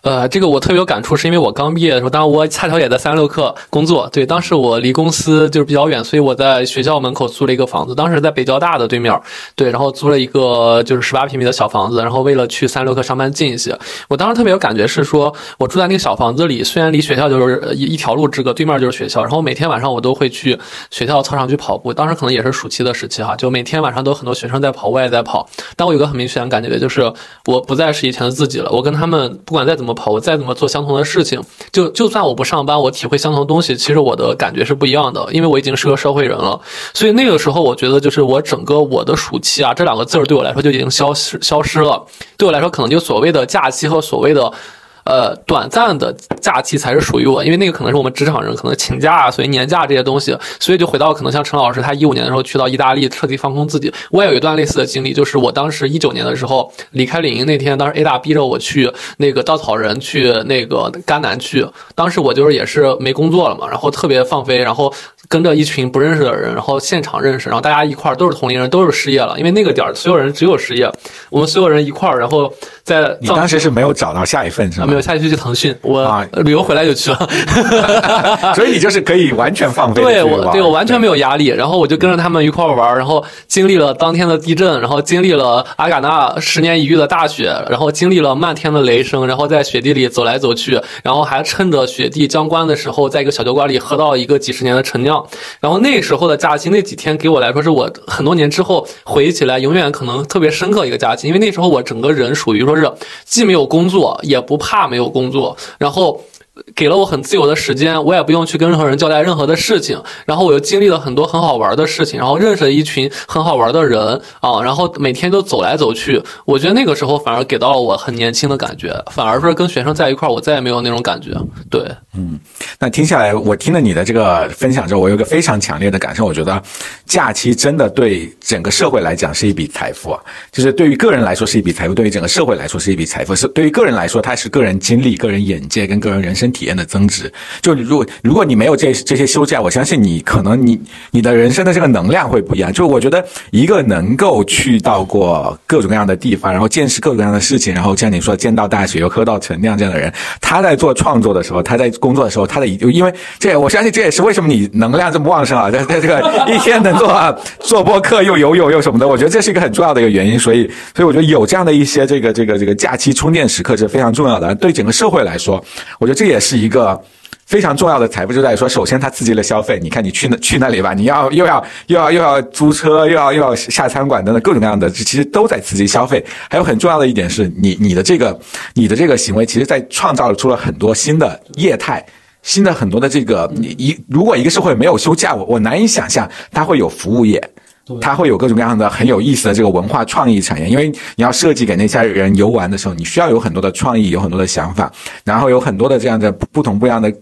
呃，这个我特别有感触，是因为我刚毕业的时候，当然我恰巧也在三六氪工作。对，当时我离公司就是比较远，所以我在学校门口租了一个房子，当时在北交大的对面，对，然后租了一个就是十八平米的小房子，然后为了去三六氪上班近一些，我当时特别有感觉是说，我住在那个小房子里，虽然离学校就是一一条路之隔，对面就是学校，然后每天晚上我都会去学校操场去跑步，当时可能也是暑期的时期哈，就每天晚上都有很多学生在跑，我也在跑，但我有个很明显的感觉，就是我不再是以前的自己了，我跟他们不管再怎么跑，我再怎么做相同的事情，就就算我不上班，我体会相同的东西，其实我的感觉是不一样的，因为我已经是个社会人了，所以那个时候我觉得就是我整个我的暑期啊，这两个字儿对我来说就已经消失消失了，对我来说可能就所谓的假期和所谓的。呃，短暂的假期才是属于我，因为那个可能是我们职场人可能请假啊，所以年假这些东西，所以就回到可能像陈老师，他一五年的时候去到意大利彻底放空自己。我也有一段类似的经历，就是我当时一九年的时候离开领英那天，当时 A 大逼着我去那个稻草人去那个甘南去，当时我就是也是没工作了嘛，然后特别放飞，然后跟着一群不认识的人，然后现场认识，然后大家一块儿都是同龄人，都是失业了，因为那个点儿所有人只有失业，我们所有人一块儿，然后在你当时是没有找到下一份是吗？没有，下一去去腾讯，我旅游回来就去了，所以你就是可以完全放飞。对我，对我完全没有压力，然后我就跟着他们一块玩，然后经历了当天的地震，然后经历了阿嘎纳十年一遇的大雪，然后经历了漫天的雷声，然后在雪地里走来走去，然后还趁着雪地将关的时候，在一个小酒馆里喝到一个几十年的陈酿，然后那时候的假期那几天给我来说是我很多年之后回忆起来永远可能特别深刻一个假期，因为那时候我整个人属于说是既没有工作，也不怕没有工作。然后给了我很自由的时间，我也不用去跟任何人交代任何的事情。然后我又经历了很多很好玩的事情，然后认识了一群很好玩的人啊。然后每天都走来走去，我觉得那个时候反而给到了我很年轻的感觉，反而是跟学生在一块儿，我再也没有那种感觉。对，嗯，那听下来，我听了你的这个分享之后，我有个非常强烈的感受，我觉得假期真的对整个社会来讲是一笔财富啊。就是对于个人来说是一笔财富，对于整个社会来说是一笔财富。是对于个人来说，它是个人经历、个人眼界跟个人人生体体验的增值。就如果如果你没有这这些休假，我相信你可能你你的人生的这个能量会不一样。就我觉得一个能够去到过各种各样的地方，然后见识各种各样的事情，然后像你说见到大雪又喝到陈酿这样的人，他在做创作的时候，他在工作的时候，他的因为这我相信这也是为什么你能量这么旺盛啊，在在这个一天能做做播客又游泳又什么的，我觉得这是一个很重要的一个原因。所以所以我觉得有这样的一些这个这个这个假期充电时刻是非常重要的。对整个社会来说，我觉得这也是是一个非常重要的财富，就在说，首先它刺激了消费。你看你去那去那里吧，你要又要又要又要租车，又要又要下餐馆等等各种各样的，其实都在刺激消费。还有很重要的一点是你你的这个你的这个行为，其实在创造出了很多新的业态。新的很多的这个，你一如果一个社会没有休假，我我难以想象它会有服务业，它会有各种各样的很有意思的这个文化创意产业。因为你要设计给那些人游玩的时候，你需要有很多的创意，有很多的想法，然后有很多的这样的不同不一样的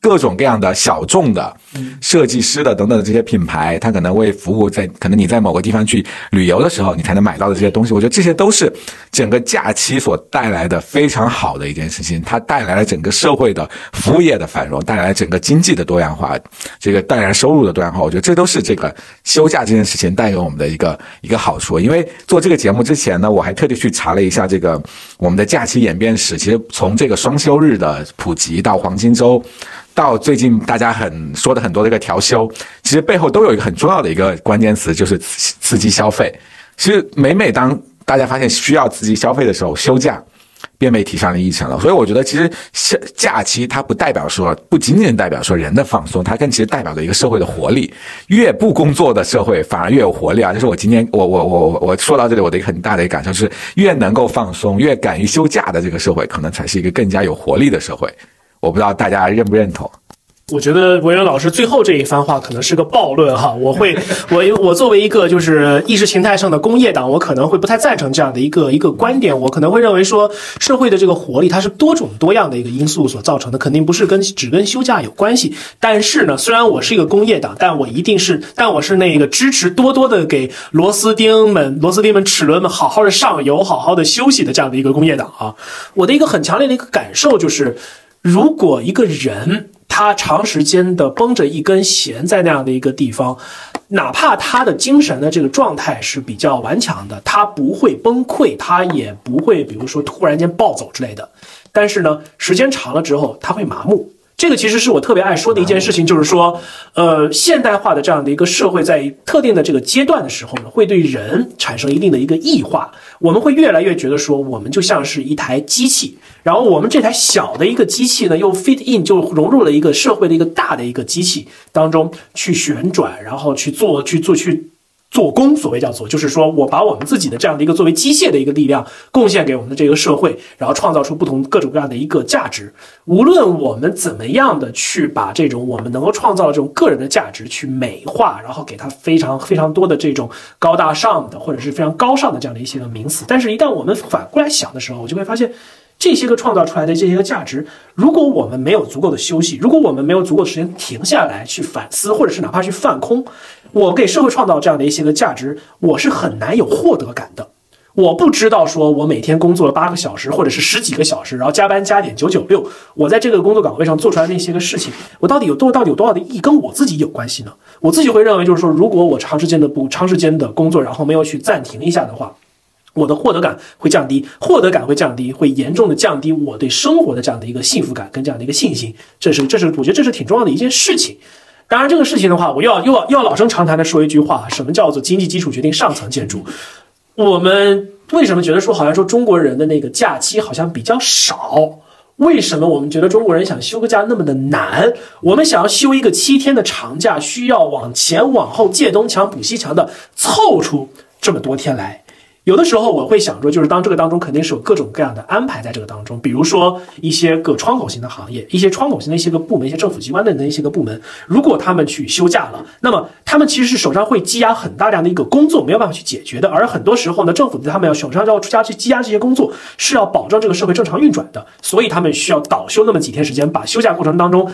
各种各样的小众的设计师的等等的这些品牌，它可能为服务在可能你在某个地方去旅游的时候，你才能买到的这些东西。我觉得这些都是整个假期所带来的非常好的一件事情，它带来了整个社会的服务业的繁荣，带来了整个经济的多样化，这个带来收入的多样化。我觉得这都是这个休假这件事情带给我们的一个一个好处。因为做这个节目之前呢，我还特地去查了一下这个我们的假期演变史。其实从这个双休日的普及到黄金周。到最近大家很说的很多这个调休，其实背后都有一个很重要的一个关键词，就是刺激消费。其实每每当大家发现需要刺激消费的时候，休假便被提上了议程了。所以我觉得，其实假假期它不代表说，不仅仅代表说人的放松，它更其实代表着一个社会的活力。越不工作的社会反而越有活力啊！就是我今天我我我我说到这里，我的一个很大的一个感受是，越能够放松、越敢于休假的这个社会，可能才是一个更加有活力的社会。我不知道大家认不认同。我觉得文渊老师最后这一番话可能是个暴论哈，我会，我我作为一个就是意识形态上的工业党，我可能会不太赞成这样的一个一个观点，我可能会认为说社会的这个活力它是多种多样的一个因素所造成的，肯定不是跟只跟休假有关系。但是呢，虽然我是一个工业党，但我一定是，但我是那个支持多多的给螺丝钉们、螺丝钉们、齿轮们好好的上油、好好的休息的这样的一个工业党啊。我的一个很强烈的一个感受就是，如果一个人。他长时间的绷着一根弦在那样的一个地方，哪怕他的精神的这个状态是比较顽强的，他不会崩溃，他也不会比如说突然间暴走之类的。但是呢，时间长了之后，他会麻木。这个其实是我特别爱说的一件事情，就是说，呃，现代化的这样的一个社会，在特定的这个阶段的时候呢，会对人产生一定的一个异化。我们会越来越觉得说，我们就像是一台机器，然后我们这台小的一个机器呢，又 fit in 就融入了一个社会的一个大的一个机器当中去旋转，然后去做去做去。做工，所谓叫做，就是说我把我们自己的这样的一个作为机械的一个力量贡献给我们的这个社会，然后创造出不同各种各样的一个价值。无论我们怎么样的去把这种我们能够创造的这种个人的价值去美化，然后给它非常非常多的这种高大上的或者是非常高尚的这样的一些个名词，但是，一旦我们反过来想的时候，我就会发现。这些个创造出来的这些个价值，如果我们没有足够的休息，如果我们没有足够的时间停下来去反思，或者是哪怕去放空，我给社会创造这样的一些个价值，我是很难有获得感的。我不知道说我每天工作了八个小时，或者是十几个小时，然后加班加点九九六，我在这个工作岗位上做出来那些个事情，我到底有多到底有多少的意义，跟我自己有关系呢？我自己会认为，就是说，如果我长时间的不长时间的工作，然后没有去暂停一下的话。我的获得感会降低，获得感会降低，会严重的降低我对生活的这样的一个幸福感跟这样的一个信心。这是，这是我觉得这是挺重要的一件事情。当然，这个事情的话，我又要又要又要老生常谈的说一句话：什么叫做经济基础决定上层建筑？我们为什么觉得说好像说中国人的那个假期好像比较少？为什么我们觉得中国人想休个假那么的难？我们想要休一个七天的长假，需要往前往后借东墙补西墙的凑出这么多天来。有的时候我会想说，就是当这个当中肯定是有各种各样的安排在这个当中，比如说一些个窗口型的行业，一些窗口型的一些个部门，一些政府机关的那些个部门，如果他们去休假了，那么他们其实是手上会积压很大量的一个工作，没有办法去解决的。而很多时候呢，政府他们要手上要出家去积压这些工作，是要保证这个社会正常运转的，所以他们需要倒休那么几天时间，把休假过程当中。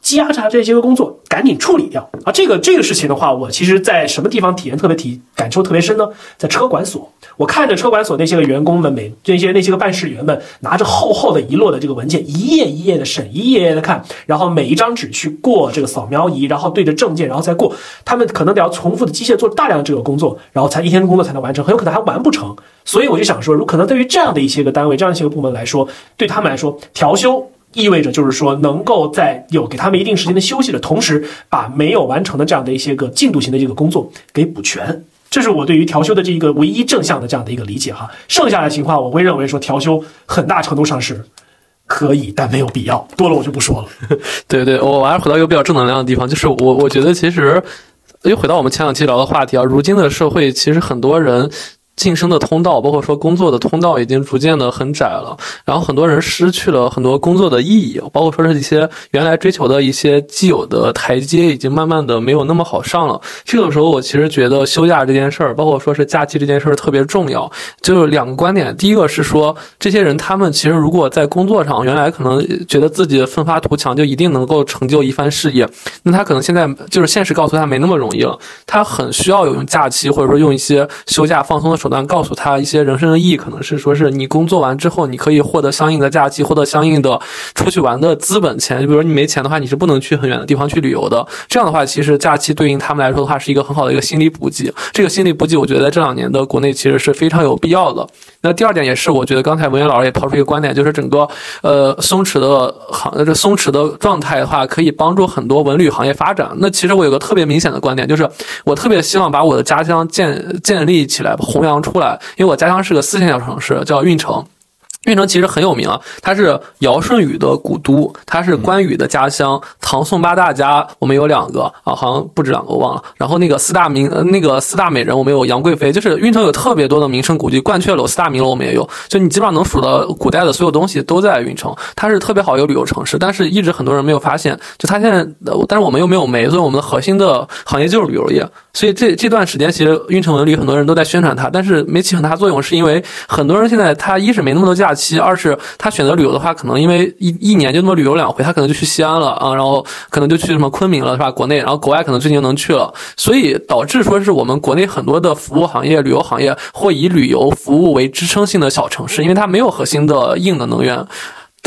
积压着这些个工作，赶紧处理掉啊！这个这个事情的话，我其实在什么地方体验特别体感受特别深呢？在车管所，我看着车管所那些个员工们，每这些那些个办事员们，拿着厚厚的一摞的这个文件，一页一页的审，一页页的看，然后每一张纸去过这个扫描仪，然后对着证件，然后再过。他们可能得要重复的机械做大量的这个工作，然后才一天的工作才能完成，很有可能还完不成。所以我就想说，如可能对于这样的一些个单位，这样一些个部门来说，对他们来说调休。意味着就是说，能够在有给他们一定时间的休息的同时，把没有完成的这样的一些个进度型的这个工作给补全。这是我对于调休的这一个唯一正向的这样的一个理解哈。剩下的情况，我会认为说调休很大程度上是可以，但没有必要。多了我就不说了。对对，我还是回到一个比较正能量的地方，就是我我觉得其实又回到我们前两期聊的话题啊，如今的社会其实很多人。晋升的通道，包括说工作的通道，已经逐渐的很窄了。然后很多人失去了很多工作的意义，包括说是一些原来追求的一些既有的台阶，已经慢慢的没有那么好上了。这个时候，我其实觉得休假这件事儿，包括说是假期这件事儿特别重要。就是两个观点，第一个是说，这些人他们其实如果在工作上原来可能觉得自己奋发图强，就一定能够成就一番事业，那他可能现在就是现实告诉他没那么容易了。他很需要有用假期，或者说用一些休假放松的。手段告诉他一些人生的意义，可能是说是你工作完之后，你可以获得相应的假期，获得相应的出去玩的资本钱。就比如你没钱的话，你是不能去很远的地方去旅游的。这样的话，其实假期对应他们来说的话，是一个很好的一个心理补给。这个心理补给，我觉得在这两年的国内其实是非常有必要的。那第二点也是，我觉得刚才文渊老师也抛出一个观点，就是整个呃松弛的行，这松弛的状态的话，可以帮助很多文旅行业发展。那其实我有个特别明显的观点，就是我特别希望把我的家乡建建立起来，弘扬。出来，因为我家乡是个四线小城市，叫运城。运城其实很有名啊，它是尧舜禹的古都，它是关羽的家乡。唐宋八大家我们有两个啊，好像不止两个，我忘了。然后那个四大名，呃，那个四大美人我们有杨贵妃，就是运城有特别多的名胜古迹，鹳雀楼、四大名楼我们也有。就你基本上能数到古代的所有东西都在运城，它是特别好一个旅游城市，但是一直很多人没有发现。就它现在，但是我们又没有煤，所以我们的核心的行业就是旅游业。所以这这段时间其实运城文旅很多人都在宣传它，但是没起很大作用，是因为很多人现在他一是没那么多假期，二是他选择旅游的话，可能因为一一年就那么旅游两回，他可能就去西安了啊，然后可能就去什么昆明了，是吧？国内，然后国外可能最近能去了，所以导致说是我们国内很多的服务行业、旅游行业或以旅游服务为支撑性的小城市，因为它没有核心的硬的能源。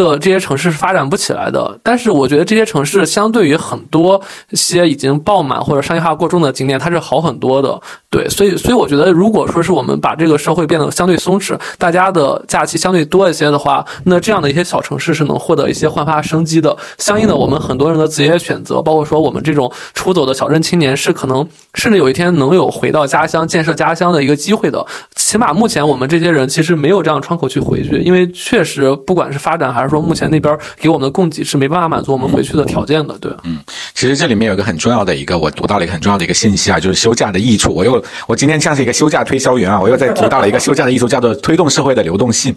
的这些城市是发展不起来的，但是我觉得这些城市相对于很多些已经爆满或者商业化过重的景点，它是好很多的。对，所以所以我觉得，如果说是我们把这个社会变得相对松弛，大家的假期相对多一些的话，那这样的一些小城市是能获得一些焕发生机的。相应的，我们很多人的职业选择，包括说我们这种出走的小镇青年，是可能甚至有一天能有回到家乡建设家乡的一个机会的。起码目前我们这些人其实没有这样窗口去回去，因为确实不管是发展还是说目前那边给我们的供给是没办法满足我们回去的条件的。对，嗯，其实这里面有一个很重要的一个，我读到了一个很重要的一个信息啊，就是休假的益处。我又我今天像是一个休假推销员啊，我又在读到了一个休假的益处，叫做推动社会的流动性。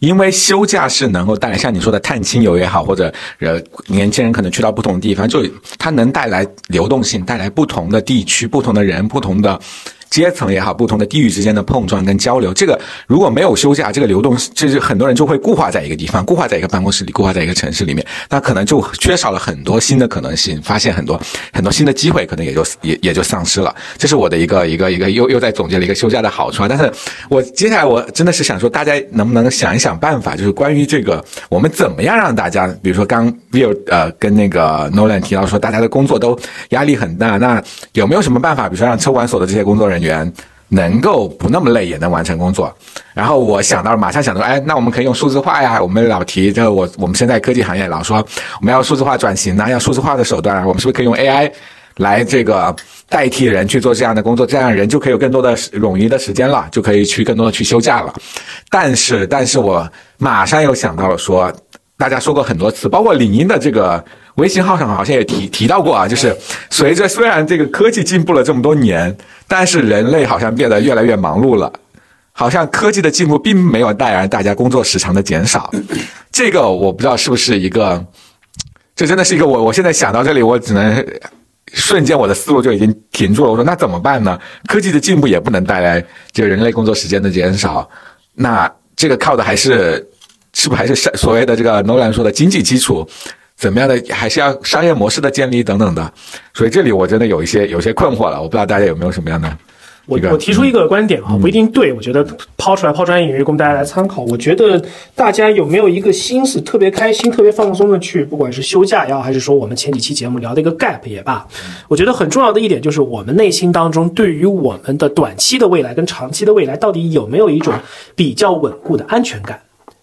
因为休假是能够带来像你说的探亲游也好，或者呃年轻人可能去到不同地方，就它能带来流动性，带来不同的地区、不同的人、不同的。阶层也好，不同的地域之间的碰撞跟交流，这个如果没有休假，这个流动就是很多人就会固化在一个地方，固化在一个办公室里，固化在一个城市里面，那可能就缺少了很多新的可能性，发现很多很多新的机会，可能也就也也就丧失了。这是我的一个一个一个又又在总结了一个休假的好处啊。但是我接下来我真的是想说，大家能不能想一想办法，就是关于这个我们怎么样让大家，比如说刚 Bill 呃跟那个 Nolan 提到说，大家的工作都压力很大，那有没有什么办法，比如说让车管所的这些工作人员员能够不那么累也能完成工作，然后我想到了，马上想到，哎，那我们可以用数字化呀。我们老提这个，我我们现在科技行业老说我们要数字化转型啊，要数字化的手段，我们是不是可以用 AI 来这个代替人去做这样的工作？这样人就可以有更多的冗余的时间了，就可以去更多的去休假了。但是，但是我马上又想到了说，大家说过很多次，包括李宁的这个。微信号上好像也提提到过啊，就是随着虽然这个科技进步了这么多年，但是人类好像变得越来越忙碌了，好像科技的进步并没有带来大家工作时长的减少。这个我不知道是不是一个，这真的是一个我我现在想到这里，我只能瞬间我的思路就已经停住了。我说那怎么办呢？科技的进步也不能带来这个人类工作时间的减少，那这个靠的还是是不是还是所谓的这个 Nolan 说的经济基础？怎么样的，还是要商业模式的建立等等的，所以这里我真的有一些有些困惑了，我不知道大家有没有什么样的。我我提出一个观点啊，不一定对，我觉得抛出来抛砖引玉，供大家来参考。我觉得大家有没有一个心思特别开心、特别放松的去，不管是休假也好，还是说我们前几期节目聊的一个 gap 也罢，我觉得很重要的一点就是我们内心当中对于我们的短期的未来跟长期的未来，到底有没有一种比较稳固的安全感。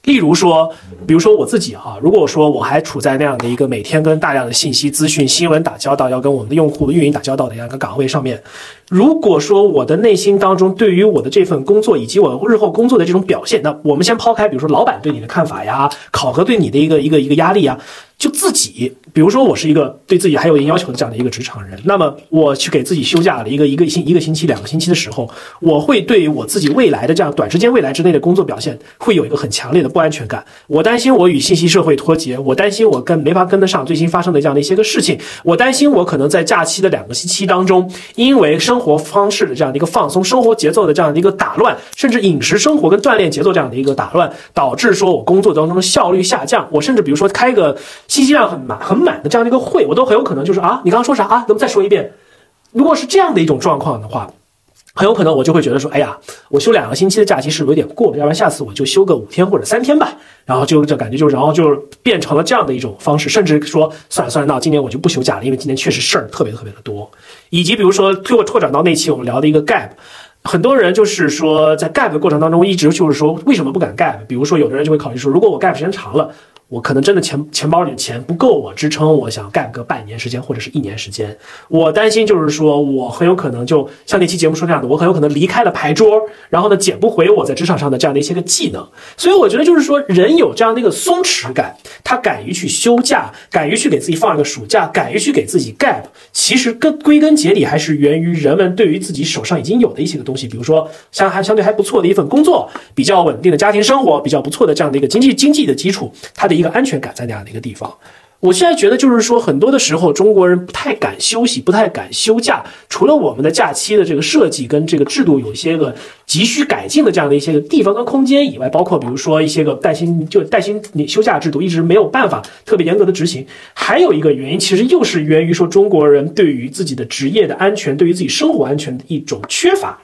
例如说，比如说我自己哈，如果说我还处在那样的一个每天跟大量的信息、资讯、新闻打交道，要跟我们的用户运营打交道的这样一个岗位上面，如果说我的内心当中对于我的这份工作以及我日后工作的这种表现，那我们先抛开，比如说老板对你的看法呀，考核对你的一个一个一个压力呀。就自己，比如说我是一个对自己还有一定要求的这样的一个职场人，那么我去给自己休假了一个一个星一个星期两个星期的时候，我会对于我自己未来的这样短时间未来之内的工作表现会有一个很强烈的不安全感。我担心我与信息社会脱节，我担心我跟没法跟得上最新发生的这样的一些个事情，我担心我可能在假期的两个星期当中，因为生生活方式的这样的一个放松，生活节奏的这样的一个打乱，甚至饮食生活跟锻炼节奏这样的一个打乱，导致说我工作当中的效率下降。我甚至比如说开个。信息量很满很满的这样的一个会，我都很有可能就是啊，你刚刚说啥啊？能不能再说一遍？如果是这样的一种状况的话，很有可能我就会觉得说，哎呀，我休两个星期的假期是有点过了？要不然下次我就休个五天或者三天吧。然后就这感觉就，然后就变成了这样的一种方式，甚至说算了算了，那今年我就不休假了，因为今年确实事儿特别特别的多。以及比如说，最后拓展到那期我们聊的一个 gap，很多人就是说在 gap 的过程当中，一直就是说为什么不敢 gap？比如说有的人就会考虑说，如果我 gap 时间长了。我可能真的钱钱包里的钱不够我支撑，我想干个半年时间或者是一年时间。我担心就是说我很有可能就像那期节目说那样的，我很有可能离开了牌桌，然后呢捡不回我在职场上的这样的一些个技能。所以我觉得就是说人有这样的一个松弛感，他敢于去休假，敢于去给自己放一个暑假，敢于去给自己 gap，其实根归根结底还是源于人们对于自己手上已经有的一些个东西，比如说像还相对还不错的一份工作，比较稳定的家庭生活，比较不错的这样的一个经济经济的基础，它的。一个安全感在那样的一个地方，我现在觉得就是说，很多的时候中国人不太敢休息，不太敢休假。除了我们的假期的这个设计跟这个制度有一些个急需改进的这样的一些个地方跟空间以外，包括比如说一些个带薪就带薪休假制度一直没有办法特别严格的执行。还有一个原因，其实又是源于说中国人对于自己的职业的安全，对于自己生活安全的一种缺乏。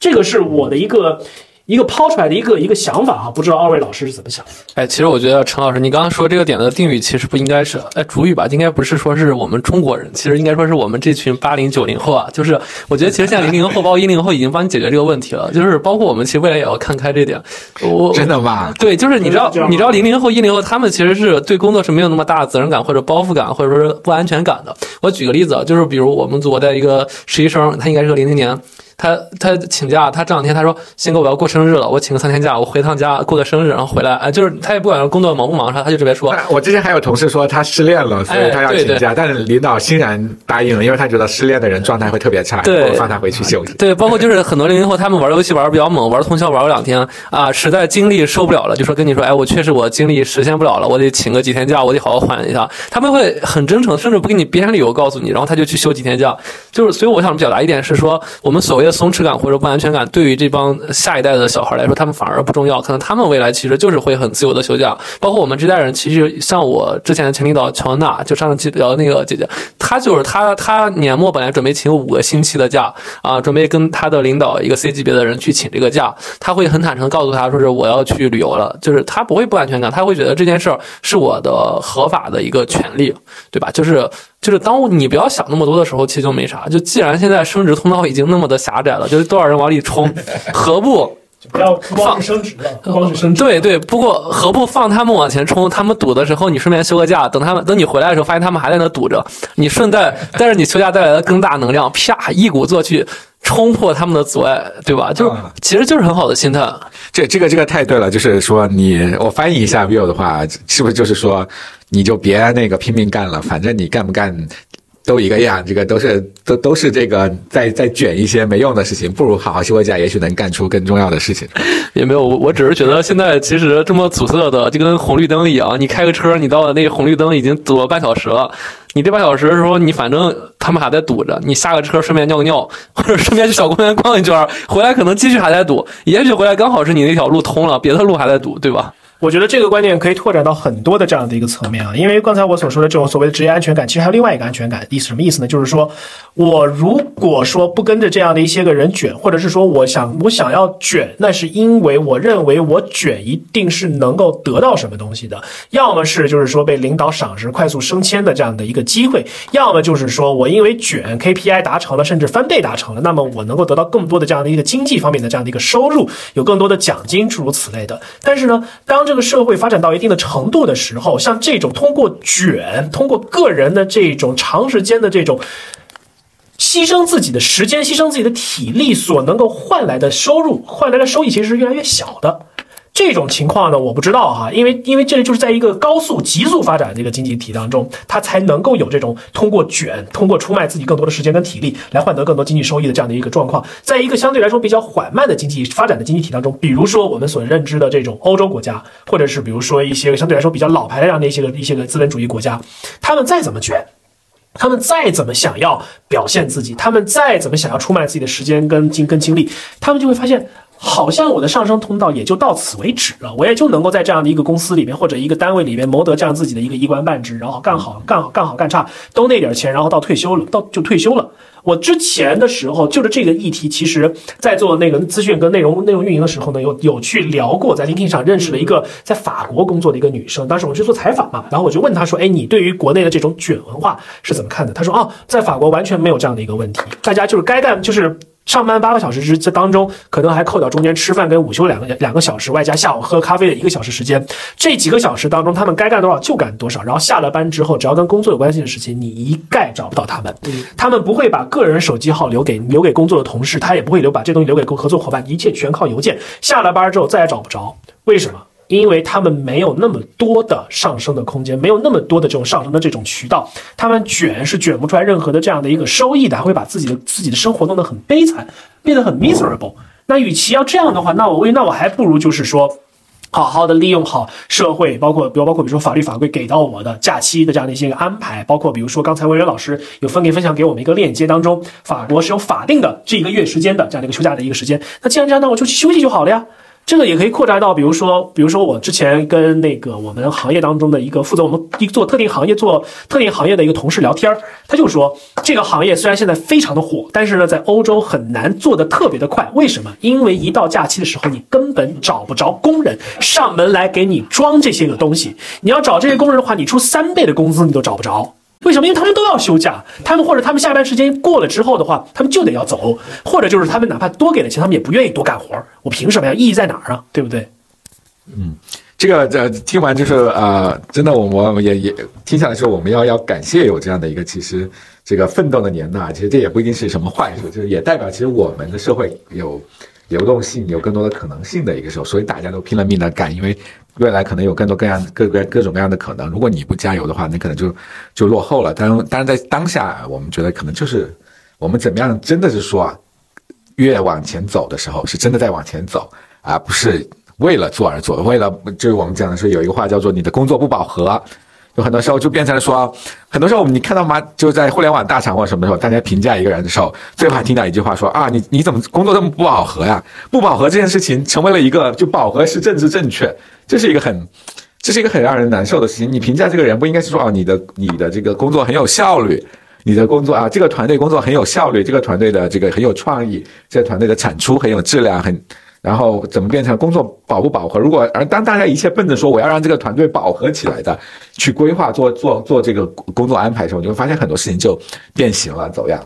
这个是我的一个。一个抛出来的一个一个想法啊，不知道二位老师是怎么想的？哎，其实我觉得陈老师，你刚刚说这个点的定语其实不应该是哎主语吧？应该不是说是我们中国人，其实应该说是我们这群八零九零后啊。就是我觉得其实现在零零后包括一零后已经帮你解决这个问题了。就是包括我们其实未来也要看开这点。我真的吗？对，就是你知道你知道零零后一零后他们其实是对工作是没有那么大的责任感或者包袱感或者说是不安全感的。我举个例子啊，就是比如我们组的一个实习生，他应该是个零零年。他他请假，他这两天他说，鑫哥我要过生日了，我请个三天假，我回趟家过个生日，然后回来，哎，就是他也不管工作忙不忙啥，他就直接说。我之前还有同事说他失恋了，所以他要请假，但是领导欣然答应了，因为他觉得失恋的人状态会特别差，对，放他回去休息。对，包括就是很多零零后，他们玩游戏玩的比较猛，玩通宵玩了两天啊，实在精力受不了了，就说跟你说，哎，我确实我精力实现不了了，我得请个几天假，我得好好缓一下。他们会很真诚，甚至不给你编理由告诉你，然后他就去休几天假。就是，所以我想表达一点是说，我们所谓的松弛感或者。不安全感对于这帮下一代的小孩来说，他们反而不重要。可能他们未来其实就是会很自由的休假。包括我们这代人，其实像我之前的前领导乔安娜，就上次聊那个姐姐，她就是她，她年末本来准备请五个星期的假啊，准备跟她的领导一个 C 级别的人去请这个假。他会很坦诚告诉他说是我要去旅游了，就是他不会不安全感，他会觉得这件事儿是我的合法的一个权利，对吧？就是。就是当你不要想那么多的时候，其实就没啥。就既然现在升值通道已经那么的狭窄了，就是多少人往里冲，何不不要放升职了？光是升职。对对，不过何不放他们往前冲？他们堵的时候，你顺便休个假，等他们等你回来的时候，发现他们还在那堵着，你顺带带着你休假带来的更大能量，啪一鼓作气。冲破他们的阻碍，对吧？就其实就是很好的心态。这这个这个太对了，就是说你我翻译一下 Will 的话，是不是就是说你就别那个拼命干了，反正你干不干都一个样，这个都是都都是这个在在卷一些没用的事情，不如好好休个假，也许能干出更重要的事情。也没有，我只是觉得现在其实这么阻塞的，就跟红绿灯一样，你开个车，你到了那个红绿灯已经堵了半小时了。你这半小时的时候，你反正他们还在堵着，你下个车顺便尿个尿，或者顺便去小公园逛一圈，回来可能继续还在堵，也许回来刚好是你那条路通了，别的路还在堵，对吧？我觉得这个观念可以拓展到很多的这样的一个层面啊，因为刚才我所说的这种所谓的职业安全感，其实还有另外一个安全感，意思什么意思呢？就是说我如果说不跟着这样的一些个人卷，或者是说我想我想要卷，那是因为我认为我卷一定是能够得到什么东西的，要么是就是说被领导赏识、快速升迁的这样的一个机会，要么就是说我因为卷 KPI 达成了，甚至翻倍达成了，那么我能够得到更多的这样的一个经济方面的这样的一个收入，有更多的奖金，诸如此类的。但是呢，当这这个社会发展到一定的程度的时候，像这种通过卷、通过个人的这种长时间的这种牺牲自己的时间、牺牲自己的体力所能够换来的收入、换来的收益，其实是越来越小的。这种情况呢，我不知道哈，因为因为这就是在一个高速、急速发展的一个经济体当中，它才能够有这种通过卷、通过出卖自己更多的时间跟体力来换得更多经济收益的这样的一个状况。在一个相对来说比较缓慢的经济发展的经济体当中，比如说我们所认知的这种欧洲国家，或者是比如说一些相对来说比较老牌的这样的一些个一些个资本主义国家，他们再怎么卷，他们再怎么想要表现自己，他们再怎么想要出卖自己的时间跟精跟精力，他们就会发现。好像我的上升通道也就到此为止了，我也就能够在这样的一个公司里面或者一个单位里面谋得这样自己的一个一官半职，然后干好干好干好干差都那点钱，然后到退休了，到就退休了。我之前的时候就是这个议题，其实在做那个资讯跟内容内容运营的时候呢，有有去聊过，在 LinkedIn 上认识了一个在法国工作的一个女生，当时我去做采访嘛，然后我就问她说：“哎，你对于国内的这种卷文化是怎么看的？”她说：“哦，在法国完全没有这样的一个问题，大家就是该干就是。”上班八个小时之这当中，可能还扣掉中间吃饭跟午休两个两个小时，外加下午喝咖啡的一个小时时间。这几个小时当中，他们该干多少就干多少。然后下了班之后，只要跟工作有关系的事情，你一概找不到他们。他们不会把个人手机号留给留给工作的同事，他也不会留把这东西留给合作伙伴，一切全靠邮件。下了班之后再也找不着，为什么？因为他们没有那么多的上升的空间，没有那么多的这种上升的这种渠道，他们卷是卷不出来任何的这样的一个收益的，还会把自己的自己的生活弄得很悲惨，变得很 miserable。那与其要这样的话，那我为那我还不如就是说，好好的利用好社会，包括比如包括比如说法律法规给到我的假期的这样的一些安排，包括比如说刚才魏源老师有分给分享给我们一个链接当中，法国是有法定的这一个月时间的这样的一个休假的一个时间。那既然这样，那我就去休息就好了呀。这个也可以扩展到，比如说，比如说我之前跟那个我们行业当中的一个负责我们一做特定行业做特定行业的一个同事聊天他就说，这个行业虽然现在非常的火，但是呢，在欧洲很难做的特别的快。为什么？因为一到假期的时候，你根本找不着工人上门来给你装这些个东西。你要找这些工人的话，你出三倍的工资你都找不着。为什么？因为他们都要休假，他们或者他们下班时间过了之后的话，他们就得要走，或者就是他们哪怕多给了钱，他们也不愿意多干活我凭什么呀？意义在哪儿啊？对不对？嗯，这个呃，听完就是呃，真的，我我也也听下来说，我们要要感谢有这样的一个其实这个奋斗的年代，其实这也不一定是什么坏处，就是也代表其实我们的社会有流动性，有更多的可能性的一个时候，所以大家都拼了命的干，因为。未来可能有更多各样各各各种各样的可能。如果你不加油的话，你可能就就落后了。但但是在当下，我们觉得可能就是我们怎么样，真的是说啊，越往前走的时候，是真的在往前走，而不是为了做而做。为了就是我们讲的是有一个话叫做“你的工作不饱和”。有很多时候就变成了说，很多时候我们你看到吗？就在互联网大厂或什么时候，大家评价一个人的时候，最怕听到一句话说啊，你你怎么工作这么不饱和呀？不饱和这件事情成为了一个就饱和是政治正确，这是一个很，这是一个很让人难受的事情。你评价这个人不应该是说啊，你的你的这个工作很有效率，你的工作啊，这个团队工作很有效率，这个团队的这个很有创意，这个团队的产出很有质量，很。然后怎么变成工作饱不饱和？如果而当大家一切奔着说我要让这个团队饱和起来的去规划做做做这个工作安排的时候，你会发现很多事情就变形了，走样。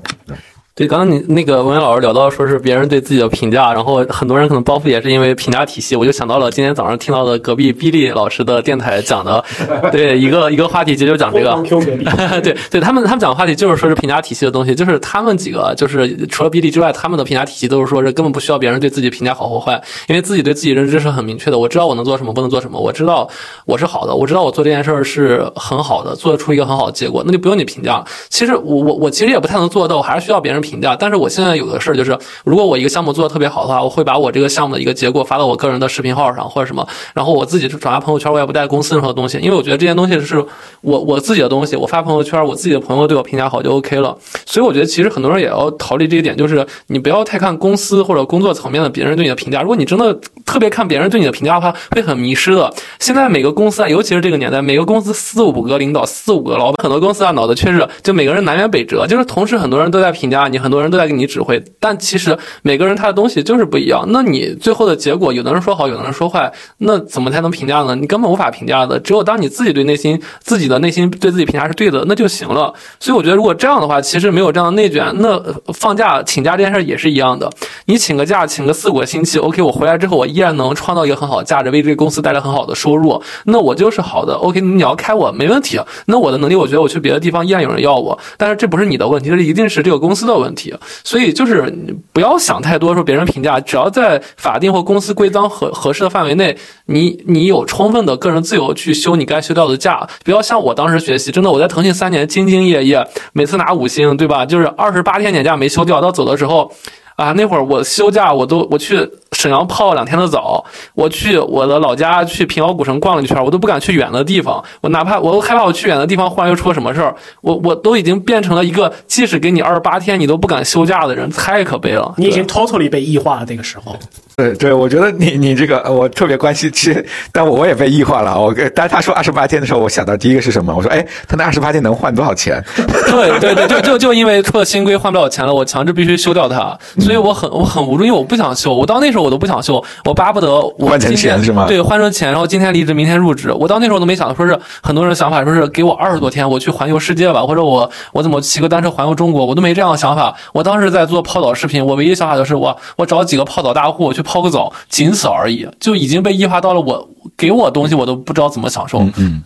对，刚刚你那个文渊老师聊到说是别人对自己的评价，然后很多人可能包袱也是因为评价体系，我就想到了今天早上听到的隔壁比利老师的电台讲的，对一个一个话题，就就讲这个，对对，他们他们讲的话题就是说是评价体系的东西，就是他们几个就是除了比利之外，他们的评价体系都是说是根本不需要别人对自己评价好或坏，因为自己对自己认知是很明确的，我知道我能做什么，不能做什么，我知道我是好的，我知道我做这件事儿是很好的，做出一个很好的结果，那就不用你评价。其实我我我其实也不太能做到，我还是需要别人评价，但是我现在。有的事儿就是，如果我一个项目做的特别好的话，我会把我这个项目的一个结果发到我个人的视频号上或者什么，然后我自己转发朋友圈，我也不带公司任何东西，因为我觉得这件东西是我我自己的东西，我发朋友圈，我自己的朋友对我评价好就 OK 了。所以我觉得其实很多人也要逃离这一点，就是你不要太看公司或者工作层面的别人对你的评价。如果你真的特别看别人对你的评价的话，会很迷失的。现在每个公司啊，尤其是这个年代，每个公司四五个领导，四五个老板，很多公司啊脑子确实就每个人南辕北辙，就是同时很多人都在评价你，很多人都在给你指挥，但其实每个人他的东西就是不一样，那你最后的结果，有的人说好，有的人说坏，那怎么才能评价呢？你根本无法评价的。只有当你自己对内心自己的内心对自己评价是对的，那就行了。所以我觉得，如果这样的话，其实没有这样的内卷，那放假请假这件事也是一样的。你请个假，请个四五个星期，OK，我回来之后，我依然能创造一个很好的价值，为这个公司带来很好的收入，那我就是好的。OK，你要开我没问题，那我的能力，我觉得我去别的地方依然有人要我。但是这不是你的问题，这一定是这个公司的问题。问题所以就是。不要想太多，说别人评价，只要在法定或公司规章合合适的范围内，你你有充分的个人自由去休你该休掉的假。不要像我当时学习，真的我在腾讯三年兢兢业业，每次拿五星，对吧？就是二十八天年假没休掉，到走的时候。啊，那会儿我休假，我都我去沈阳泡了两天的澡，我去我的老家去平遥古城逛了一圈，我都不敢去远的地方，我哪怕我都害怕我去远的地方，忽然又出了什么事儿，我我都已经变成了一个即使给你二十八天你都不敢休假的人，太可悲了。你已经 totally 被异化了，那个时候。对对，我觉得你你这个我特别关心，其实但我也被异化了。我当他说二十八天的时候，我想到第一个是什么？我说，哎，他那二十八天能换多少钱？对对对，就就就因为出了新规换不了钱了，我强制必须休掉它，所以我很我很无助，因为我不想休。我到那时候我我都不想休，我巴不得我换成今天钱是吗对，换成钱，然后今天离职，明天入职。我到那时候都没想说是很多人的想法，说是给我二十多天，我去环游世界吧，或者我我怎么骑个单车环游中国，我都没这样的想法。我当时在做泡澡视频，我唯一想法就是我我找几个泡澡大户我去泡个澡，仅此而已，就已经被异化到了我给我东西我都不知道怎么享受。嗯，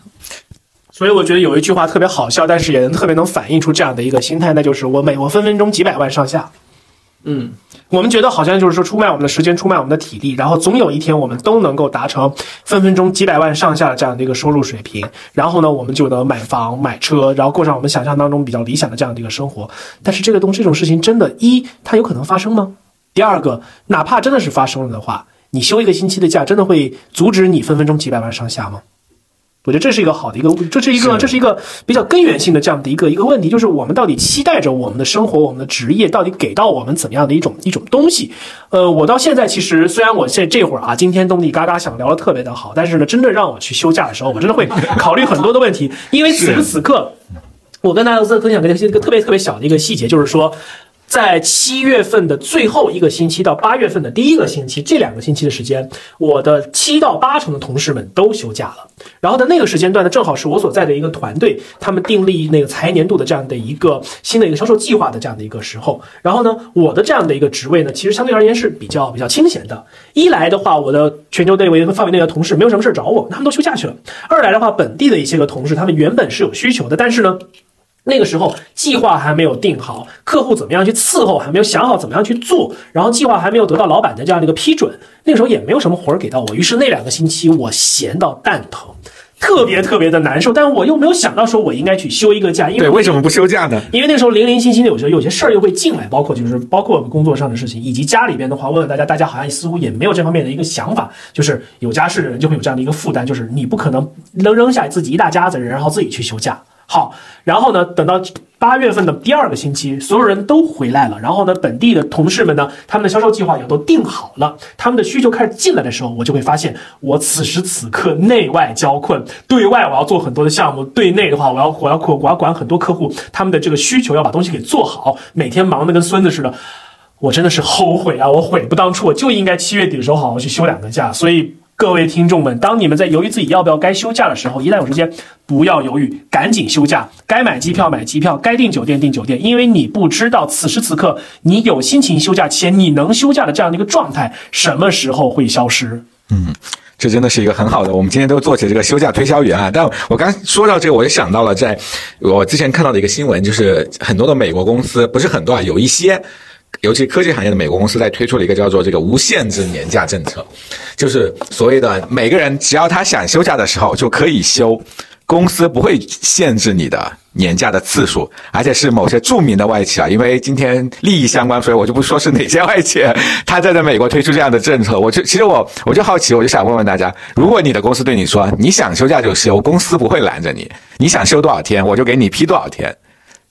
所以我觉得有一句话特别好笑，但是也能特别能反映出这样的一个心态，那就是我每我分分钟几百万上下。嗯，我们觉得好像就是说出卖我们的时间，出卖我们的体力，然后总有一天我们都能够达成分分钟几百万上下的这样的一个收入水平，然后呢，我们就能买房买车，然后过上我们想象当中比较理想的这样的一个生活。但是这个东这种事情真的，一它有可能发生吗？第二个，哪怕真的是发生了的话，你休一个星期的假，真的会阻止你分分钟几百万上下吗？我觉得这是一个好的一个，这是一个这是一个比较根源性的这样的一个一个问题，就是我们到底期待着我们的生活、我们的职业到底给到我们怎么样的一种一种东西？呃，我到现在其实虽然我现在这会儿啊惊天动地嘎嘎想聊的特别的好，但是呢，真的让我去休假的时候，我真的会考虑很多的问题，因为此时此刻，我跟大家分分享一个一个特别特别小的一个细节，就是说。在七月份的最后一个星期到八月份的第一个星期，这两个星期的时间，我的七到八成的同事们都休假了。然后在那个时间段呢，正好是我所在的一个团队，他们订立那个财年度的这样的一个新的一个销售计划的这样的一个时。候。然后呢，我的这样的一个职位呢，其实相对而言是比较比较清闲的。一来的话，我的全球内围范围内的同事没有什么事儿找我，他们都休假去了；二来的话，本地的一些个同事，他们原本是有需求的，但是呢。那个时候计划还没有定好，客户怎么样去伺候还没有想好怎么样去做，然后计划还没有得到老板的这样的一个批准，那个时候也没有什么活儿给到我，于是那两个星期我闲到蛋疼，特别特别的难受，但我又没有想到说我应该去休一个假，因为对，为什么不休假呢？因为那个时候零零星星的有些有些事儿又会进来，包括就是包括我们工作上的事情，以及家里边的话，问问大家，大家好像似乎也没有这方面的一个想法，就是有家室的人就会有这样的一个负担，就是你不可能扔扔下自己一大家子人，然后自己去休假。好，然后呢，等到八月份的第二个星期，所有人都回来了，然后呢，本地的同事们呢，他们的销售计划也都定好了，他们的需求开始进来的时候，我就会发现，我此时此刻内外交困，对外我要做很多的项目，对内的话，我要我要我我要管很多客户，他们的这个需求要把东西给做好，每天忙得跟孙子似的。我真的是后悔啊！我悔不当初，我就应该七月底的时候好好去休两个假。所以各位听众们，当你们在犹豫自己要不要该休假的时候，一旦有时间，不要犹豫，赶紧休假。该买机票买机票，该订酒店订酒店，因为你不知道此时此刻你有心情休假且你能休假的这样的一个状态什么时候会消失。嗯这真的是一个很好的，我们今天都做起这个休假推销员啊。但我刚说到这个，我就想到了，在我之前看到的一个新闻，就是很多的美国公司，不是很多啊，有一些。尤其科技行业的美国公司在推出了一个叫做这个无限制年假政策，就是所谓的每个人只要他想休假的时候就可以休，公司不会限制你的年假的次数，而且是某些著名的外企啊，因为今天利益相关，所以我就不说是哪些外企，他在在美国推出这样的政策，我就其实我我就好奇，我就想问问大家，如果你的公司对你说你想休假就休，公司不会拦着你，你想休多少天我就给你批多少天，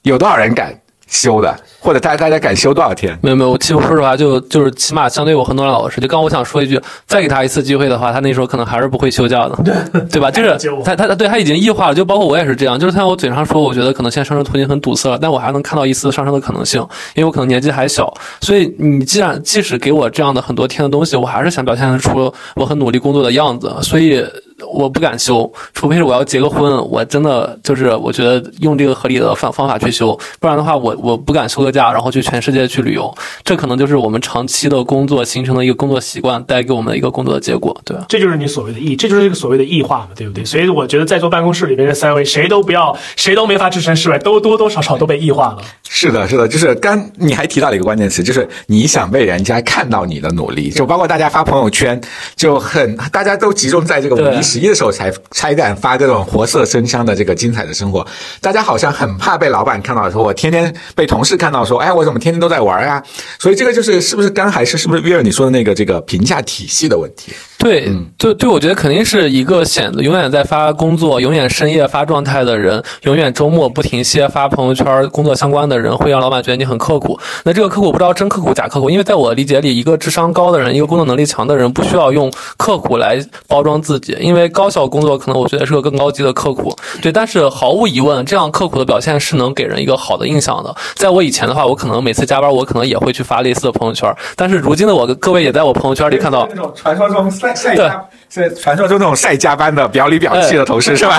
有多少人敢休的，或者大家大家敢休多少天？没有没有，我其实说实话，就就是起码相对我很多人老师，就刚我想说一句，再给他一次机会的话，他那时候可能还是不会休假的，对对吧？就是他他他对他已经异化了，就包括我也是这样，就是像我嘴上说，我觉得可能现在上升途径很堵塞了，但我还能看到一丝上升的可能性，因为我可能年纪还小，所以你既然即使给我这样的很多天的东西，我还是想表现出我很努力工作的样子，所以。我不敢休，除非是我要结个婚，我真的就是我觉得用这个合理的方方法去休，不然的话，我我不敢休个假，然后去全世界去旅游，这可能就是我们长期的工作形成的一个工作习惯带给我们的一个工作的结果，对吧？这就是你所谓的异，这就是这个所谓的异化嘛，对不对？所以我觉得在座办公室里面的三位，谁都不要，谁都没法置身事外，都多多少少都被异化了。是的，是的，就是刚你还提到了一个关键词，就是你想被人家看到你的努力，就包括大家发朋友圈，就很大家都集中在这个五一、十一的时候才拆弹发这种活色生香的这个精彩的生活，大家好像很怕被老板看到，说我天天被同事看到，说哎，我怎么天天都在玩啊？所以这个就是是不是刚还是是不是约尔你说的那个这个评价体系的问题？对，对对，我觉得肯定是一个显得永远在发工作、永远深夜发状态的人，永远周末不停歇发朋友圈工作相关的人。人会让老板觉得你很刻苦。那这个刻苦不知道真刻苦假刻苦，因为在我理解里，一个智商高的人，一个工作能力强的人，不需要用刻苦来包装自己，因为高效工作可能我觉得是个更高级的刻苦。对，但是毫无疑问，这样刻苦的表现是能给人一个好的印象的。在我以前的话，我可能每次加班，我可能也会去发类似的朋友圈，但是如今的我，各位也在我朋友圈里看到 那种传说中晒晒加，是传说中那种晒加班的表里表气的同事是吧？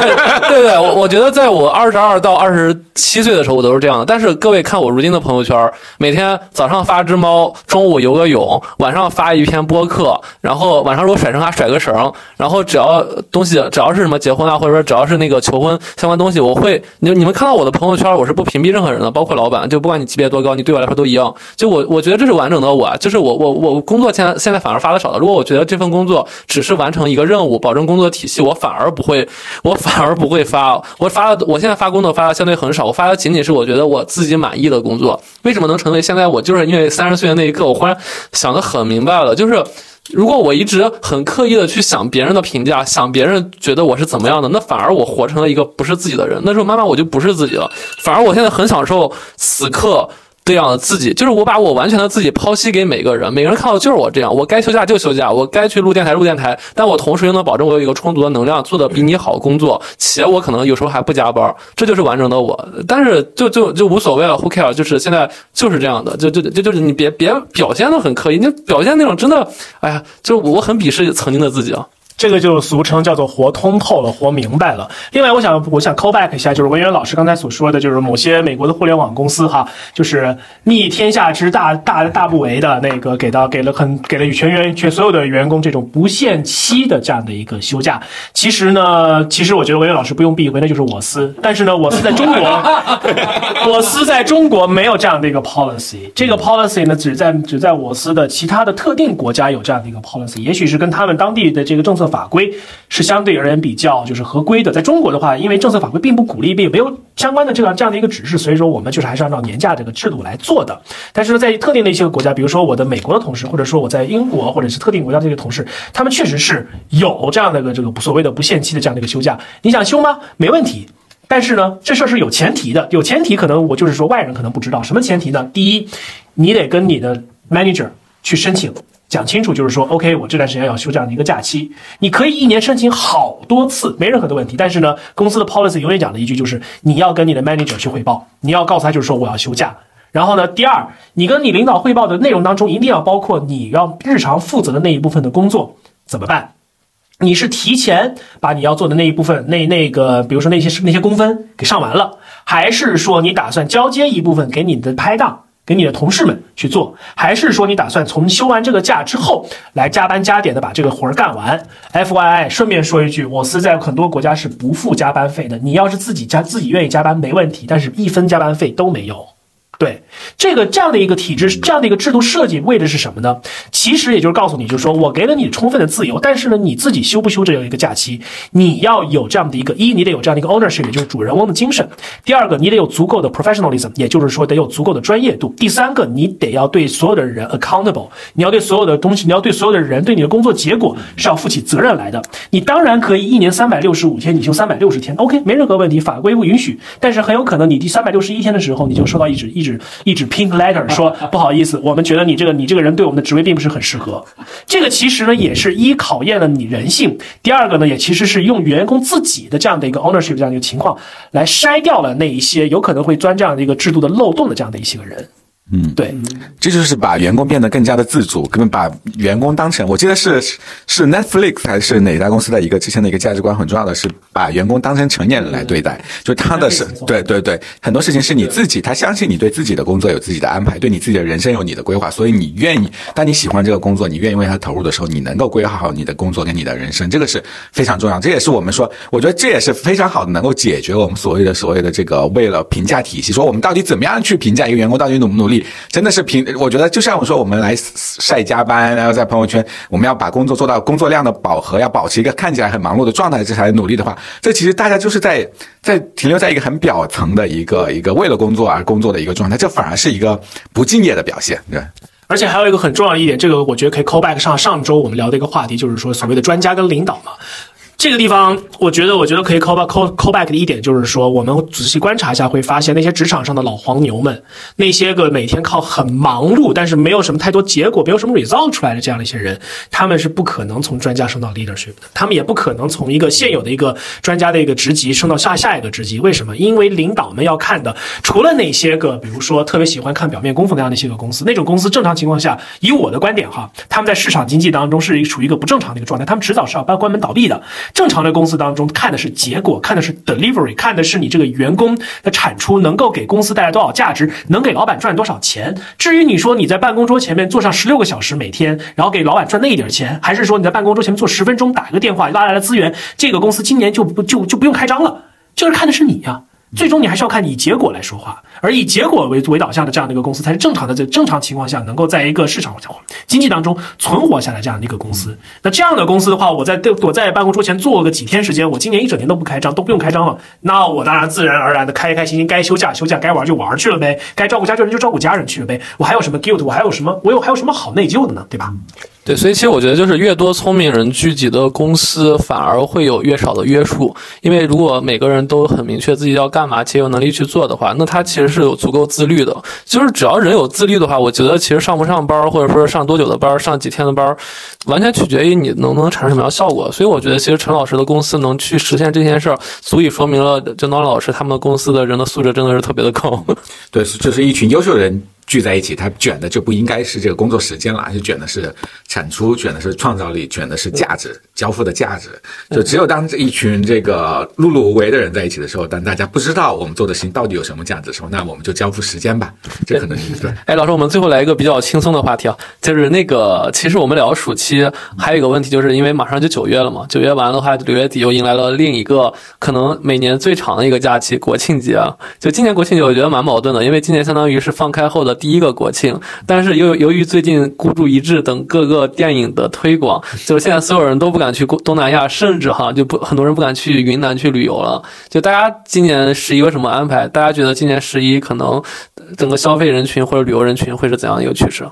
对对，我我觉得在我二十二到二十七岁的时候，我都是这样的。但是各位看我如今的朋友圈，每天早上发只猫，中午游个泳，晚上发一篇播客，然后晚上如果甩绳还甩个绳，然后只要东西只要是什么结婚啊，或者说只要是那个求婚相关东西，我会你你们看到我的朋友圈，我是不屏蔽任何人的，包括老板，就不管你级别多高，你对我来说都一样。就我我觉得这是完整的我，就是我我我工作现在现在反而发的少了。如果我觉得这份工作只是完成一个任务，保证工作体系，我反而不会，我反而不会发。我发的我现在发工作发的相对很少，我发的仅仅是我觉得我自己满意的工作。为什么能成为现在我就是因为三十岁的那一刻，我忽然想的很明白了，就是。如果我一直很刻意的去想别人的评价，想别人觉得我是怎么样的，那反而我活成了一个不是自己的人。那时候妈妈我就不是自己了，反而我现在很享受此刻这样的自己，就是我把我完全的自己剖析给每个人，每个人看到就是我这样，我该休假就休假，我该去录电台录电台，但我同时又能保证我有一个充足的能量，做的比你好工作，且我可能有时候还不加班，这就是完整的我。但是就就就无所谓了，Who care？就是现在就是这样的，就就就就是你别别表现的很刻意，你表现那种真的，哎呀，就我很鄙视曾经的自己啊。这个就俗称叫做活通透了，活明白了。另外，我想我想 call back 一下，就是文渊老师刚才所说的，就是某些美国的互联网公司哈，就是逆天下之大大大不为的那个，给到给了很给了全员全所有的员工这种不限期的这样的一个休假。其实呢，其实我觉得文渊老师不用避讳，那就是我司。但是呢，我司在中国，我司在中国没有这样的一个 policy。这个 policy 呢，只在只在我司的其他的特定国家有这样的一个 policy，也许是跟他们当地的这个政策。法规是相对而言比较就是合规的，在中国的话，因为政策法规并不鼓励，并没有相关的这样这样的一个指示，所以说我们就是还是按照年假这个制度来做的。但是呢，在特定的一些国家，比如说我的美国的同事，或者说我在英国或者是特定国家这些同事，他们确实是有这样的一个这个所谓的不限期的这样的一个休假。你想休吗？没问题。但是呢，这事儿是有前提的，有前提可能我就是说外人可能不知道什么前提呢？第一，你得跟你的 manager 去申请。讲清楚，就是说，OK，我这段时间要休这样的一个假期，你可以一年申请好多次，没任何的问题。但是呢，公司的 policy 永远讲的一句就是，你要跟你的 manager 去汇报，你要告诉他，就是说我要休假。然后呢，第二，你跟你领导汇报的内容当中，一定要包括你要日常负责的那一部分的工作怎么办？你是提前把你要做的那一部分，那那个，比如说那些那些工分给上完了，还是说你打算交接一部分给你的拍档？给你的同事们去做，还是说你打算从休完这个假之后来加班加点的把这个活儿干完？F Y I，顺便说一句，我司在很多国家是不付加班费的。你要是自己加自己愿意加班没问题，但是一分加班费都没有。对这个这样的一个体制，这样的一个制度设计，为的是什么呢？其实也就是告诉你，就是说我给了你充分的自由，但是呢，你自己休不休这样一个假期，你要有这样的一个一，你得有这样的一个 ownership，也就是主人翁的精神；第二个，你得有足够的 professionalism，也就是说得有足够的专业度；第三个，你得要对所有的人 accountable，你要对所有的东西，你要对所有的人对你的工作结果是要负起责任来的。你当然可以一年三百六十五天，你休三百六十天，OK，没任何问题，法规不允许。但是很有可能你第三百六十一天的时候，你就收到一纸一纸。一纸 pink letter 说 不好意思，我们觉得你这个你这个人对我们的职位并不是很适合。这个其实呢也是一考验了你人性，第二个呢也其实是用员工自己的这样的一个 ownership 这样的一个情况来筛掉了那一些有可能会钻这样的一个制度的漏洞的这样的一些个人。嗯，对，这就是把员工变得更加的自主，根本把员工当成，我记得是是 Netflix 还是哪家公司的一个之前的一个价值观很重要的是把员工当成成年人来对待，就他的是，对对对，很多事情是你自己，他相信你对自己的工作有自己的安排，对你自己的人生有你的规划，所以你愿意，当你喜欢这个工作，你愿意为他投入的时候，你能够规划好你的工作跟你的人生，这个是非常重要，这也是我们说，我觉得这也是非常好的，能够解决我们所谓的所谓的这个为了评价体系，说我们到底怎么样去评价一个员工到底努不努力。真的是凭，我觉得就像我说，我们来晒加班，然后在朋友圈，我们要把工作做到工作量的饱和，要保持一个看起来很忙碌的状态，这才努力的话，这其实大家就是在在停留在一个很表层的一个一个为了工作而工作的一个状态，这反而是一个不敬业的表现，对。而且还有一个很重要的一点，这个我觉得可以 call back 上上周我们聊的一个话题，就是说所谓的专家跟领导嘛。这个地方，我觉得，我觉得可以 call back call call back 的一点就是说，我们仔细观察一下，会发现那些职场上的老黄牛们，那些个每天靠很忙碌，但是没有什么太多结果，没有什么 result 出来的这样的一些人，他们是不可能从专家升到 leadership 的，他们也不可能从一个现有的一个专家的一个职级升到下下一个职级。为什么？因为领导们要看的，除了那些个，比如说特别喜欢看表面功夫那样的一些个公司，那种公司正常情况下，以我的观点哈，他们在市场经济当中是处于一个不正常的一个状态，他们迟早是要关关门倒闭的。正常的公司当中看的是结果，看的是 delivery，看的是你这个员工的产出能够给公司带来多少价值，能给老板赚多少钱。至于你说你在办公桌前面坐上十六个小时每天，然后给老板赚那一点钱，还是说你在办公桌前面坐十分钟打一个电话拉来了资源，这个公司今年就不就就不用开张了，就是看的是你呀。最终你还是要看以结果来说话，而以结果为为导向的这样的一个公司才是正常的，在正常情况下能够在一个市场经济当中存活下来这样的一个公司。那这样的公司的话，我在对我在办公桌前坐个几天时间，我今年一整年都不开张，都不用开张了，那我当然自然而然的开开心心，该休假休假，该玩就玩去了呗，该照顾家人就照顾家人去了呗。我还有什么 guilt？我还有什么？我有还有什么好内疚的呢？对吧？对，所以其实我觉得，就是越多聪明人聚集的公司，反而会有越少的约束。因为如果每个人都很明确自己要干嘛，且有能力去做的话，那他其实是有足够自律的。就是只要人有自律的话，我觉得其实上不上班，或者说上多久的班，上几天的班，完全取决于你能不能产生什么样效果。所以我觉得，其实陈老师的公司能去实现这件事儿，足以说明了郑东老师他们公司的人的素质真的是特别的高。对，就是一群优秀人。聚在一起，他卷的就不应该是这个工作时间了，而是卷的是产出，卷的是创造力，卷的是价值交付的价值。就只有当这一群这个碌碌无为的人在一起的时候，当大家不知道我们做的事情到底有什么价值的时候，那我们就交付时间吧。这可能是对。哎，老师，我们最后来一个比较轻松的话题啊，就是那个，其实我们聊暑期还有一个问题，就是因为马上就九月了嘛，九月完的话，六月底又迎来了另一个可能每年最长的一个假期——国庆节。就今年国庆节，我觉得蛮矛盾的，因为今年相当于是放开后的第一个国庆。但是由由于最近孤注一掷等各个电影的推广，就是现在所有人都不敢敢去东南亚，甚至哈就不很多人不敢去云南去旅游了。就大家今年十一有什么安排？大家觉得今年十一可能整个消费人群或者旅游人群会是怎样的一个趋势？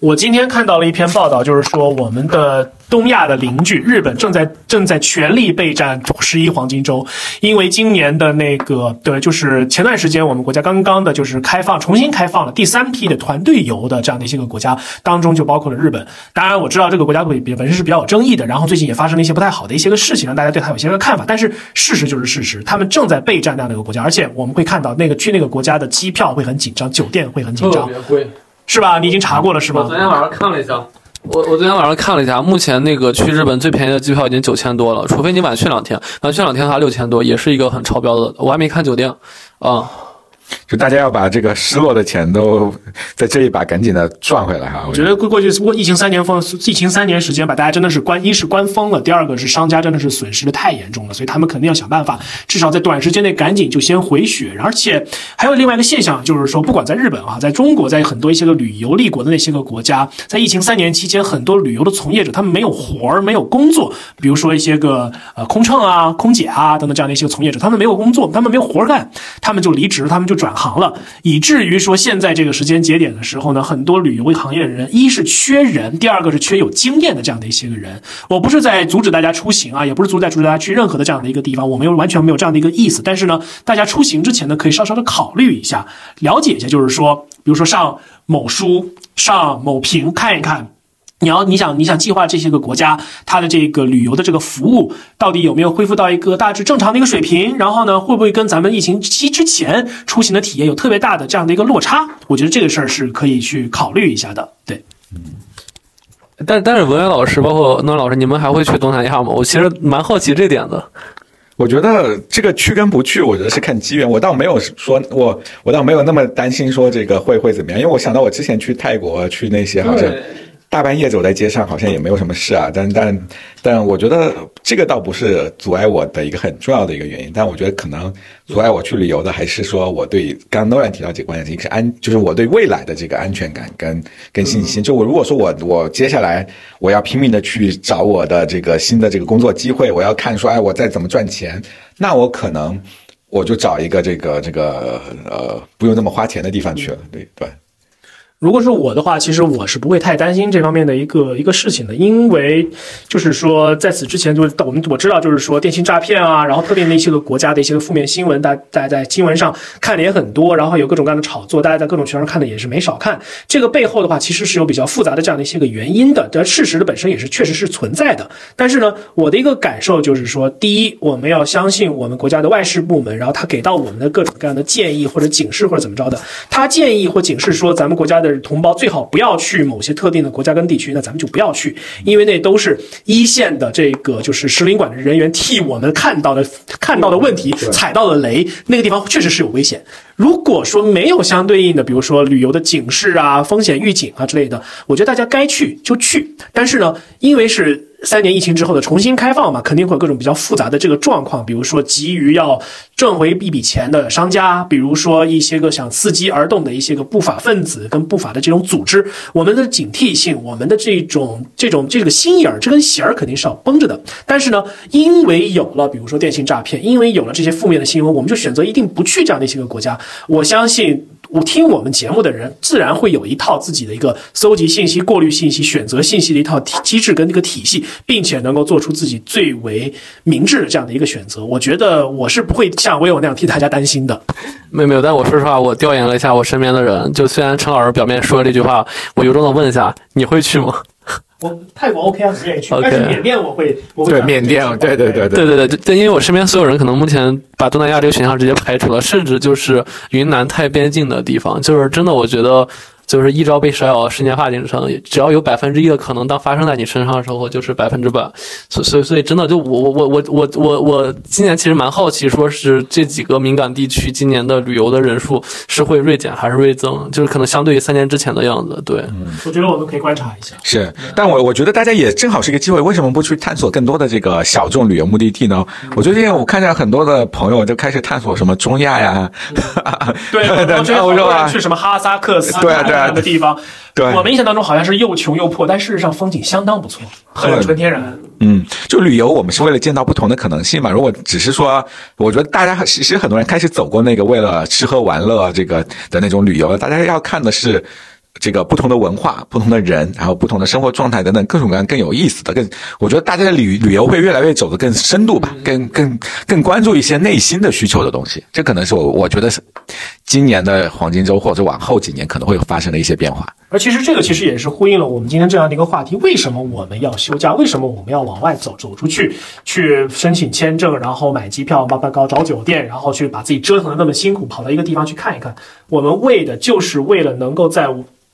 我今天看到了一篇报道，就是说我们的。东亚的邻居日本正在正在全力备战十一黄金周，因为今年的那个对，就是前段时间我们国家刚刚的就是开放重新开放了第三批的团队游的这样的一些个国家当中就包括了日本。当然我知道这个国家本本身是比较有争议的，然后最近也发生了一些不太好的一些个事情，让大家对他有些个看法。但是事实就是事实，他们正在备战那样的一个国家，而且我们会看到那个去那个国家的机票会很紧张，酒店会很紧张，特别贵，是吧？你已经查过了是吧？我昨天晚上看了一下。我我昨天晚上看了一下，目前那个去日本最便宜的机票已经九千多了，除非你晚去两天，晚去两天的话六千多，也是一个很超标的。我还没看酒店，啊。就大家要把这个失落的钱都在这一把赶紧的赚回来哈！我觉得过过去过疫情三年封，疫情三年时间把大家真的是关，一是关封了，第二个是商家真的是损失的太严重了，所以他们肯定要想办法，至少在短时间内赶紧就先回血。而且还有另外一个现象，就是说不管在日本啊，在中国，在很多一些个旅游立国的那些个国家，在疫情三年期间，很多旅游的从业者他们没有活儿，没有工作，比如说一些个呃空乘啊、空姐啊等等这样的一些个从业者，他们没有工作，他们没有活儿干，他们就离职，他们就转行了。以至于说现在这个时间节点的时候呢，很多旅游行业的人，一是缺人，第二个是缺有经验的这样的一些个人。我不是在阻止大家出行啊，也不是阻止大家去任何的这样的一个地方，我们又完全没有这样的一个意思。但是呢，大家出行之前呢，可以稍稍的考虑一下，了解一下，就是说，比如说上某书、上某评看一看。你要你想你想计划这些个国家它的这个旅游的这个服务到底有没有恢复到一个大致正常的一个水平？然后呢，会不会跟咱们疫情期之前出行的体验有特别大的这样的一个落差？我觉得这个事儿是可以去考虑一下的。对，嗯，但但是文渊老师包括诺老师，你们还会去东南亚吗？我其实蛮好奇这点的。我觉得这个去跟不去，我觉得是看机缘。我倒没有说我我倒没有那么担心说这个会会怎么样，因为我想到我之前去泰国去那些好像。大半夜走在街上，好像也没有什么事啊。但但但，我觉得这个倒不是阻碍我的一个很重要的一个原因。但我觉得可能阻碍我去旅游的，还是说我对刚刚诺兰提到几个关键词，一个是安，就是我对未来的这个安全感跟跟信心。就我如果说我我接下来我要拼命的去找我的这个新的这个工作机会，我要看说哎我再怎么赚钱，那我可能我就找一个这个这个呃不用那么花钱的地方去了。对对。如果是我的话，其实我是不会太担心这方面的一个一个事情的，因为就是说在此之前，就是我们我知道，就是说电信诈骗啊，然后特别那些个国家的一些负面新闻，大大家在新闻上看的也很多，然后有各种各样的炒作，大家在各种渠道上看的也是没少看。这个背后的话，其实是有比较复杂的这样的一些个原因的，但事实的本身也是确实是存在的。但是呢，我的一个感受就是说，第一，我们要相信我们国家的外事部门，然后他给到我们的各种各样的建议或者警示或者怎么着的，他建议或警示说咱们国家的。同胞最好不要去某些特定的国家跟地区，那咱们就不要去，因为那都是一线的这个就是使领馆的人员替我们看到的看到的问题，踩到的雷，那个地方确实是有危险。如果说没有相对应的，比如说旅游的警示啊、风险预警啊之类的，我觉得大家该去就去。但是呢，因为是。三年疫情之后的重新开放嘛，肯定会有各种比较复杂的这个状况，比如说急于要挣回一笔钱的商家，比如说一些个想伺机而动的一些个不法分子跟不法的这种组织，我们的警惕性，我们的这种这种这个心眼儿，这根弦儿肯定是要绷着的。但是呢，因为有了比如说电信诈骗，因为有了这些负面的新闻，我们就选择一定不去这样的一些个国家。我相信。我听我们节目的人，自然会有一套自己的一个搜集信息、过滤信息、选择信息的一套机制跟这个体系，并且能够做出自己最为明智的这样的一个选择。我觉得我是不会像威友那样替大家担心的。没有没有，但我说实话，我调研了一下我身边的人，就虽然陈老师表面说了这句话，我由衷的问一下，你会去吗？我泰国 OK 啊，不愿意去。但是缅甸我会，对缅甸，对对对对对对对，因为我身边所有人可能目前把东南亚这个选项直接排除了，甚至就是云南泰边境的地方，就是真的，我觉得。就是一朝被蛇咬，十年怕井绳。只要有百分之一的可能，当发生在你身上的时候，就是百分之百。所所以所以，真的就我我我我我我我今年其实蛮好奇，说是这几个敏感地区今年的旅游的人数是会锐减还是锐增？就是可能相对于三年之前的样子。对，我觉得我们可以观察一下。是，但我我觉得大家也正好是一个机会，为什么不去探索更多的这个小众旅游目的地呢？我最近我看见很多的朋友就开始探索什么中亚呀，对，欧洲啊，去什么哈萨克斯对对。的地方，对我们印象当中好像是又穷又破，但事实上风景相当不错，很纯天然。嗯，就旅游，我们是为了见到不同的可能性嘛。如果只是说，我觉得大家其实很多人开始走过那个为了吃喝玩乐这个的那种旅游，大家要看的是。这个不同的文化、不同的人，然后不同的生活状态等等，各种各样更有意思的，更我觉得大家的旅旅游会越来越走得更深度吧，更更更关注一些内心的需求的东西。这可能是我我觉得是今年的黄金周或者往后几年可能会发生的一些变化。而其实这个其实也是呼应了我们今天这样的一个话题：为什么我们要休假？为什么我们要往外走走出去，去申请签证，然后买机票、八八高找酒店，然后去把自己折腾的那么辛苦，跑到一个地方去看一看？我们为的就是为了能够在。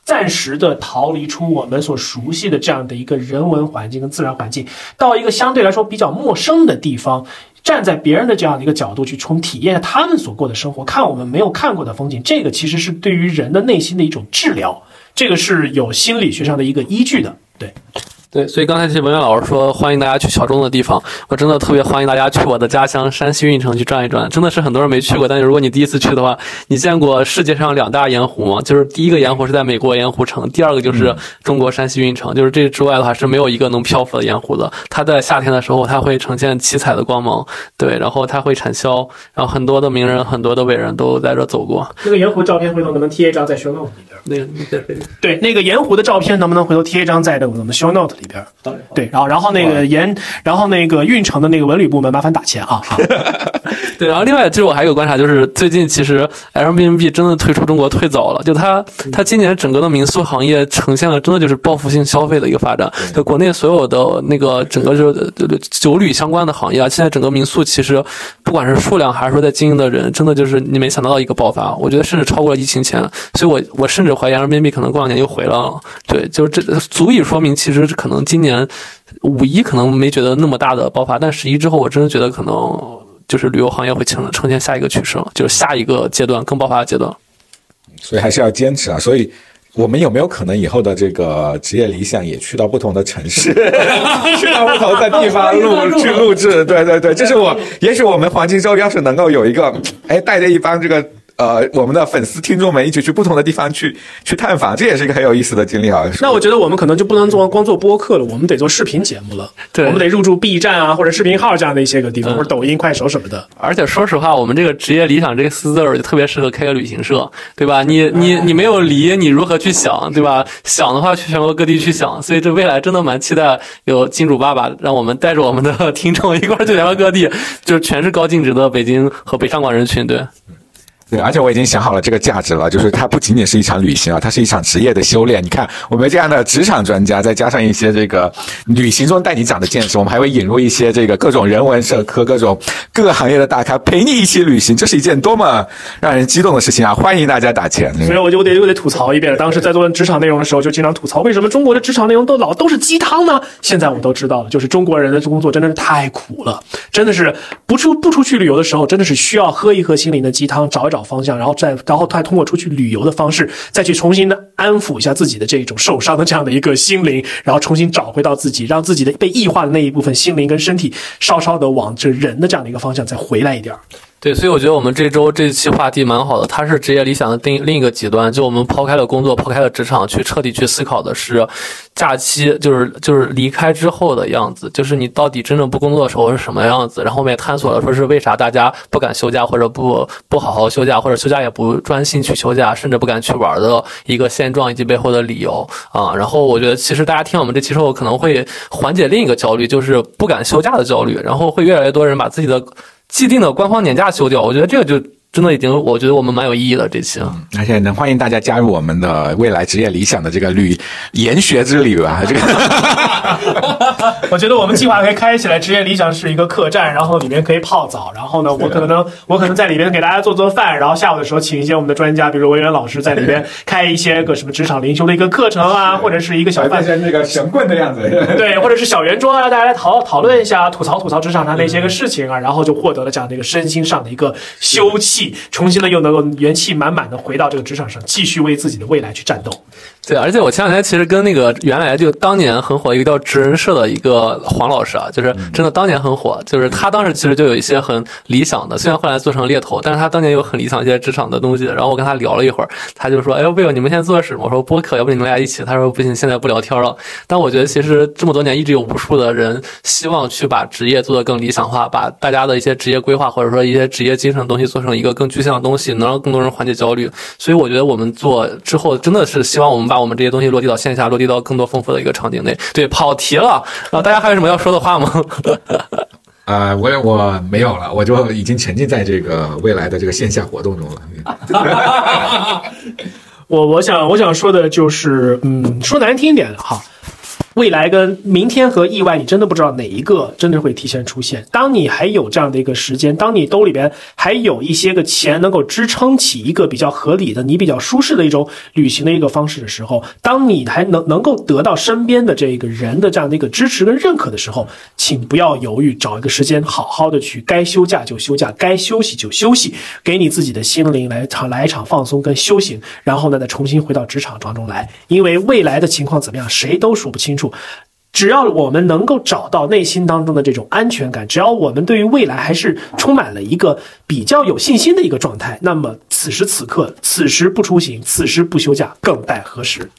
暂时的逃离出我们所熟悉的这样的一个人文环境跟自然环境，到一个相对来说比较陌生的地方，站在别人的这样的一个角度去从体验他们所过的生活，看我们没有看过的风景，这个其实是对于人的内心的一种治疗，这个是有心理学上的一个依据的，对。对，所以刚才其实文渊老师说欢迎大家去小众的地方，我真的特别欢迎大家去我的家乡山西运城去转一转，真的是很多人没去过，但是如果你第一次去的话，你见过世界上两大盐湖吗？就是第一个盐湖是在美国盐湖城，第二个就是中国山西运城，就是这之外的话是没有一个能漂浮的盐湖的。它在夏天的时候，它会呈现七彩的光芒，对，然后它会产销，然后很多的名人、很多的伟人都在这走过。那个盐湖照片回头能不能贴一张在 show note 里边？那个在对，那个盐湖的照片能不能回头贴一张在的我们 show note 里？里边对，然后然后那个盐，然后那个运城的那个文旅部门麻烦打钱啊！对，然后另外就是我还有个观察，就是最近其实 Airbnb 真的退出中国退早了，就它它今年整个的民宿行业呈现了真的就是报复性消费的一个发展，就国内所有的那个整个就是酒旅相关的行业啊，现在整个民宿其实不管是数量还是说在经营的人，真的就是你没想到的一个爆发，我觉得甚至超过了疫情前，所以我我甚至怀疑 Airbnb 可能过两年又回来了。对，就是这足以说明其实可能今年。五一可能没觉得那么大的爆发，但十一之后，我真的觉得可能就是旅游行业会呈呈现下一个趋势，就是下一个阶段更爆发的阶段。所以还是要坚持啊！所以我们有没有可能以后的这个职业理想也去到不同的城市，去到不同的地方录去录制？对对对，这是我。也许我们黄金周要是能够有一个，哎，带着一帮这个。呃我们的粉丝听众们一起去不同的地方去 去探访，这也是一个很有意思的经历啊。那我觉得我们可能就不能做光做播客了，我们得做视频节目了。对我们得入驻 B 站啊，或者视频号这样的一些个地方，嗯或者抖音、快手什么的。而且说实话，我们这个职业理想这个四字儿就特别适合开个旅行社，对吧？你你你没有离，你如何去想，对吧？想的话去全国各地去想，所以这未来真的蛮期待有金主爸爸让我们带着我们的听众一块儿去全国各地，就是全是高净值的北京和北上广人群，对。对，而且我已经想好了这个价值了，就是它不仅仅是一场旅行啊，它是一场职业的修炼。你看，我们这样的职场专家，再加上一些这个旅行中带你长的见识，我们还会引入一些这个各种人文社科、各种各个行业的大咖陪你一起旅行，这是一件多么让人激动的事情啊！欢迎大家打钱。所以我就我得我得吐槽一遍，当时在做职场内容的时候，就经常吐槽为什么中国的职场内容都老都是鸡汤呢？现在我们都知道了，就是中国人的工作真的是太苦了，真的是不出不出去旅游的时候，真的是需要喝一喝心灵的鸡汤，找一找方向，然后再然后再通过出去旅游的方式，再去重新的安抚一下自己的这种受伤的这样的一个心灵，然后重新找回到自己，让自己的被异化的那一部分心灵跟身体稍稍的往这人的这样的一个方向再回来一点儿。对，所以我觉得我们这周这期话题蛮好的，它是职业理想的另另一个极端，就我们抛开了工作，抛开了职场，去彻底去思考的是假期，就是就是离开之后的样子，就是你到底真正不工作的时候是什么样子。然后我们也探索了说是为啥大家不敢休假，或者不不好好休假，或者休假也不专心去休假，甚至不敢去玩的一个现状以及背后的理由啊。然后我觉得其实大家听我们这期之后，可能会缓解另一个焦虑，就是不敢休假的焦虑，然后会越来越多人把自己的既定的官方年假休掉，我觉得这个就真的已经，我觉得我们蛮有意义的这期。而且能欢迎大家加入我们的未来职业理想的这个旅研学之旅吧！这个 我觉得我们计划可以开起来，职业理想是一个客栈，然后里面可以泡澡，然后呢，我可能 我可能在里面给大家做做饭，然后下午的时候请一些我们的专家，比如文渊老师在里边开一些个什么职场灵修的一个课程啊，或者是一个小饭。像那个神棍的样子。对，或者是小圆桌啊，大家来讨讨论一下，吐槽吐槽职场上的一些个事情啊，然后就获得了这样的一个身心上的一个休憩，重新的又能够元气满满的回到这个职场上，继续为自己的未来去战斗。对，而且我前两天其实跟那个原来就当年很火一个叫职人社的一个黄老师啊，就是真的当年很火，就是他当时其实就有一些很理想的，虽然后来做成猎头，但是他当年有很理想一些职场的东西。然后我跟他聊了一会儿，他就说：“哎，魏友，你们现在做的什么？”我说：“播客，要不你们俩一起？”他说：“不行，现在不聊天了。”但我觉得其实这么多年一直有无数的人希望去把职业做得更理想化，把大家的一些职业规划或者说一些职业精神的东西做成一个更具象的东西，能让更多人缓解焦虑。所以我觉得我们做之后真的是希望我们把我们这些东西落地到线下，落地到更多丰富的一个场景内。对，跑题了，啊大家还有什么要说的话吗？啊、我我没有了，我就已经沉浸在这个未来的这个线下活动中了。我我想我想说的就是，嗯，说难听一点哈，未来跟明天和意外，你真的不知道哪一个真的会提前出现。当你还有这样的一个时间，当你兜里边还有一些个钱能够支撑起一个比较合理的、你比较舒适的一种旅行的一个方式的时候，当你还能能够得到身边的这个人的这样的一个支持跟认可的时候，请不要犹豫，找一个时间好好的去，该休假就休假，该休息就休息，给你自己的心灵来场来一场放松跟修行，然后呢再重新回到职场当中来，因为未来的情况怎么样，谁都说不清楚。只要我们能够找到内心当中的这种安全感，只要我们对于未来还是充满了一个比较有信心的一个状态，那么此时此刻，此时不出行，此时不休假，更待何时？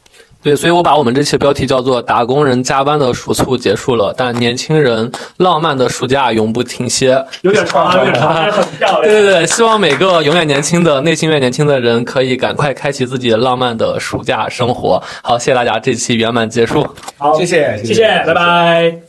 对，所以我把我们这期标题叫做“打工人加班的暑促结束了，但年轻人浪漫的暑假永不停歇”。有点长，有点长，但是很漂亮。对对对，希望每个永远年轻的、内心越年轻的人，可以赶快开启自己浪漫的暑假生活。好，谢谢大家，这期圆满结束。好，谢谢谢谢，拜拜。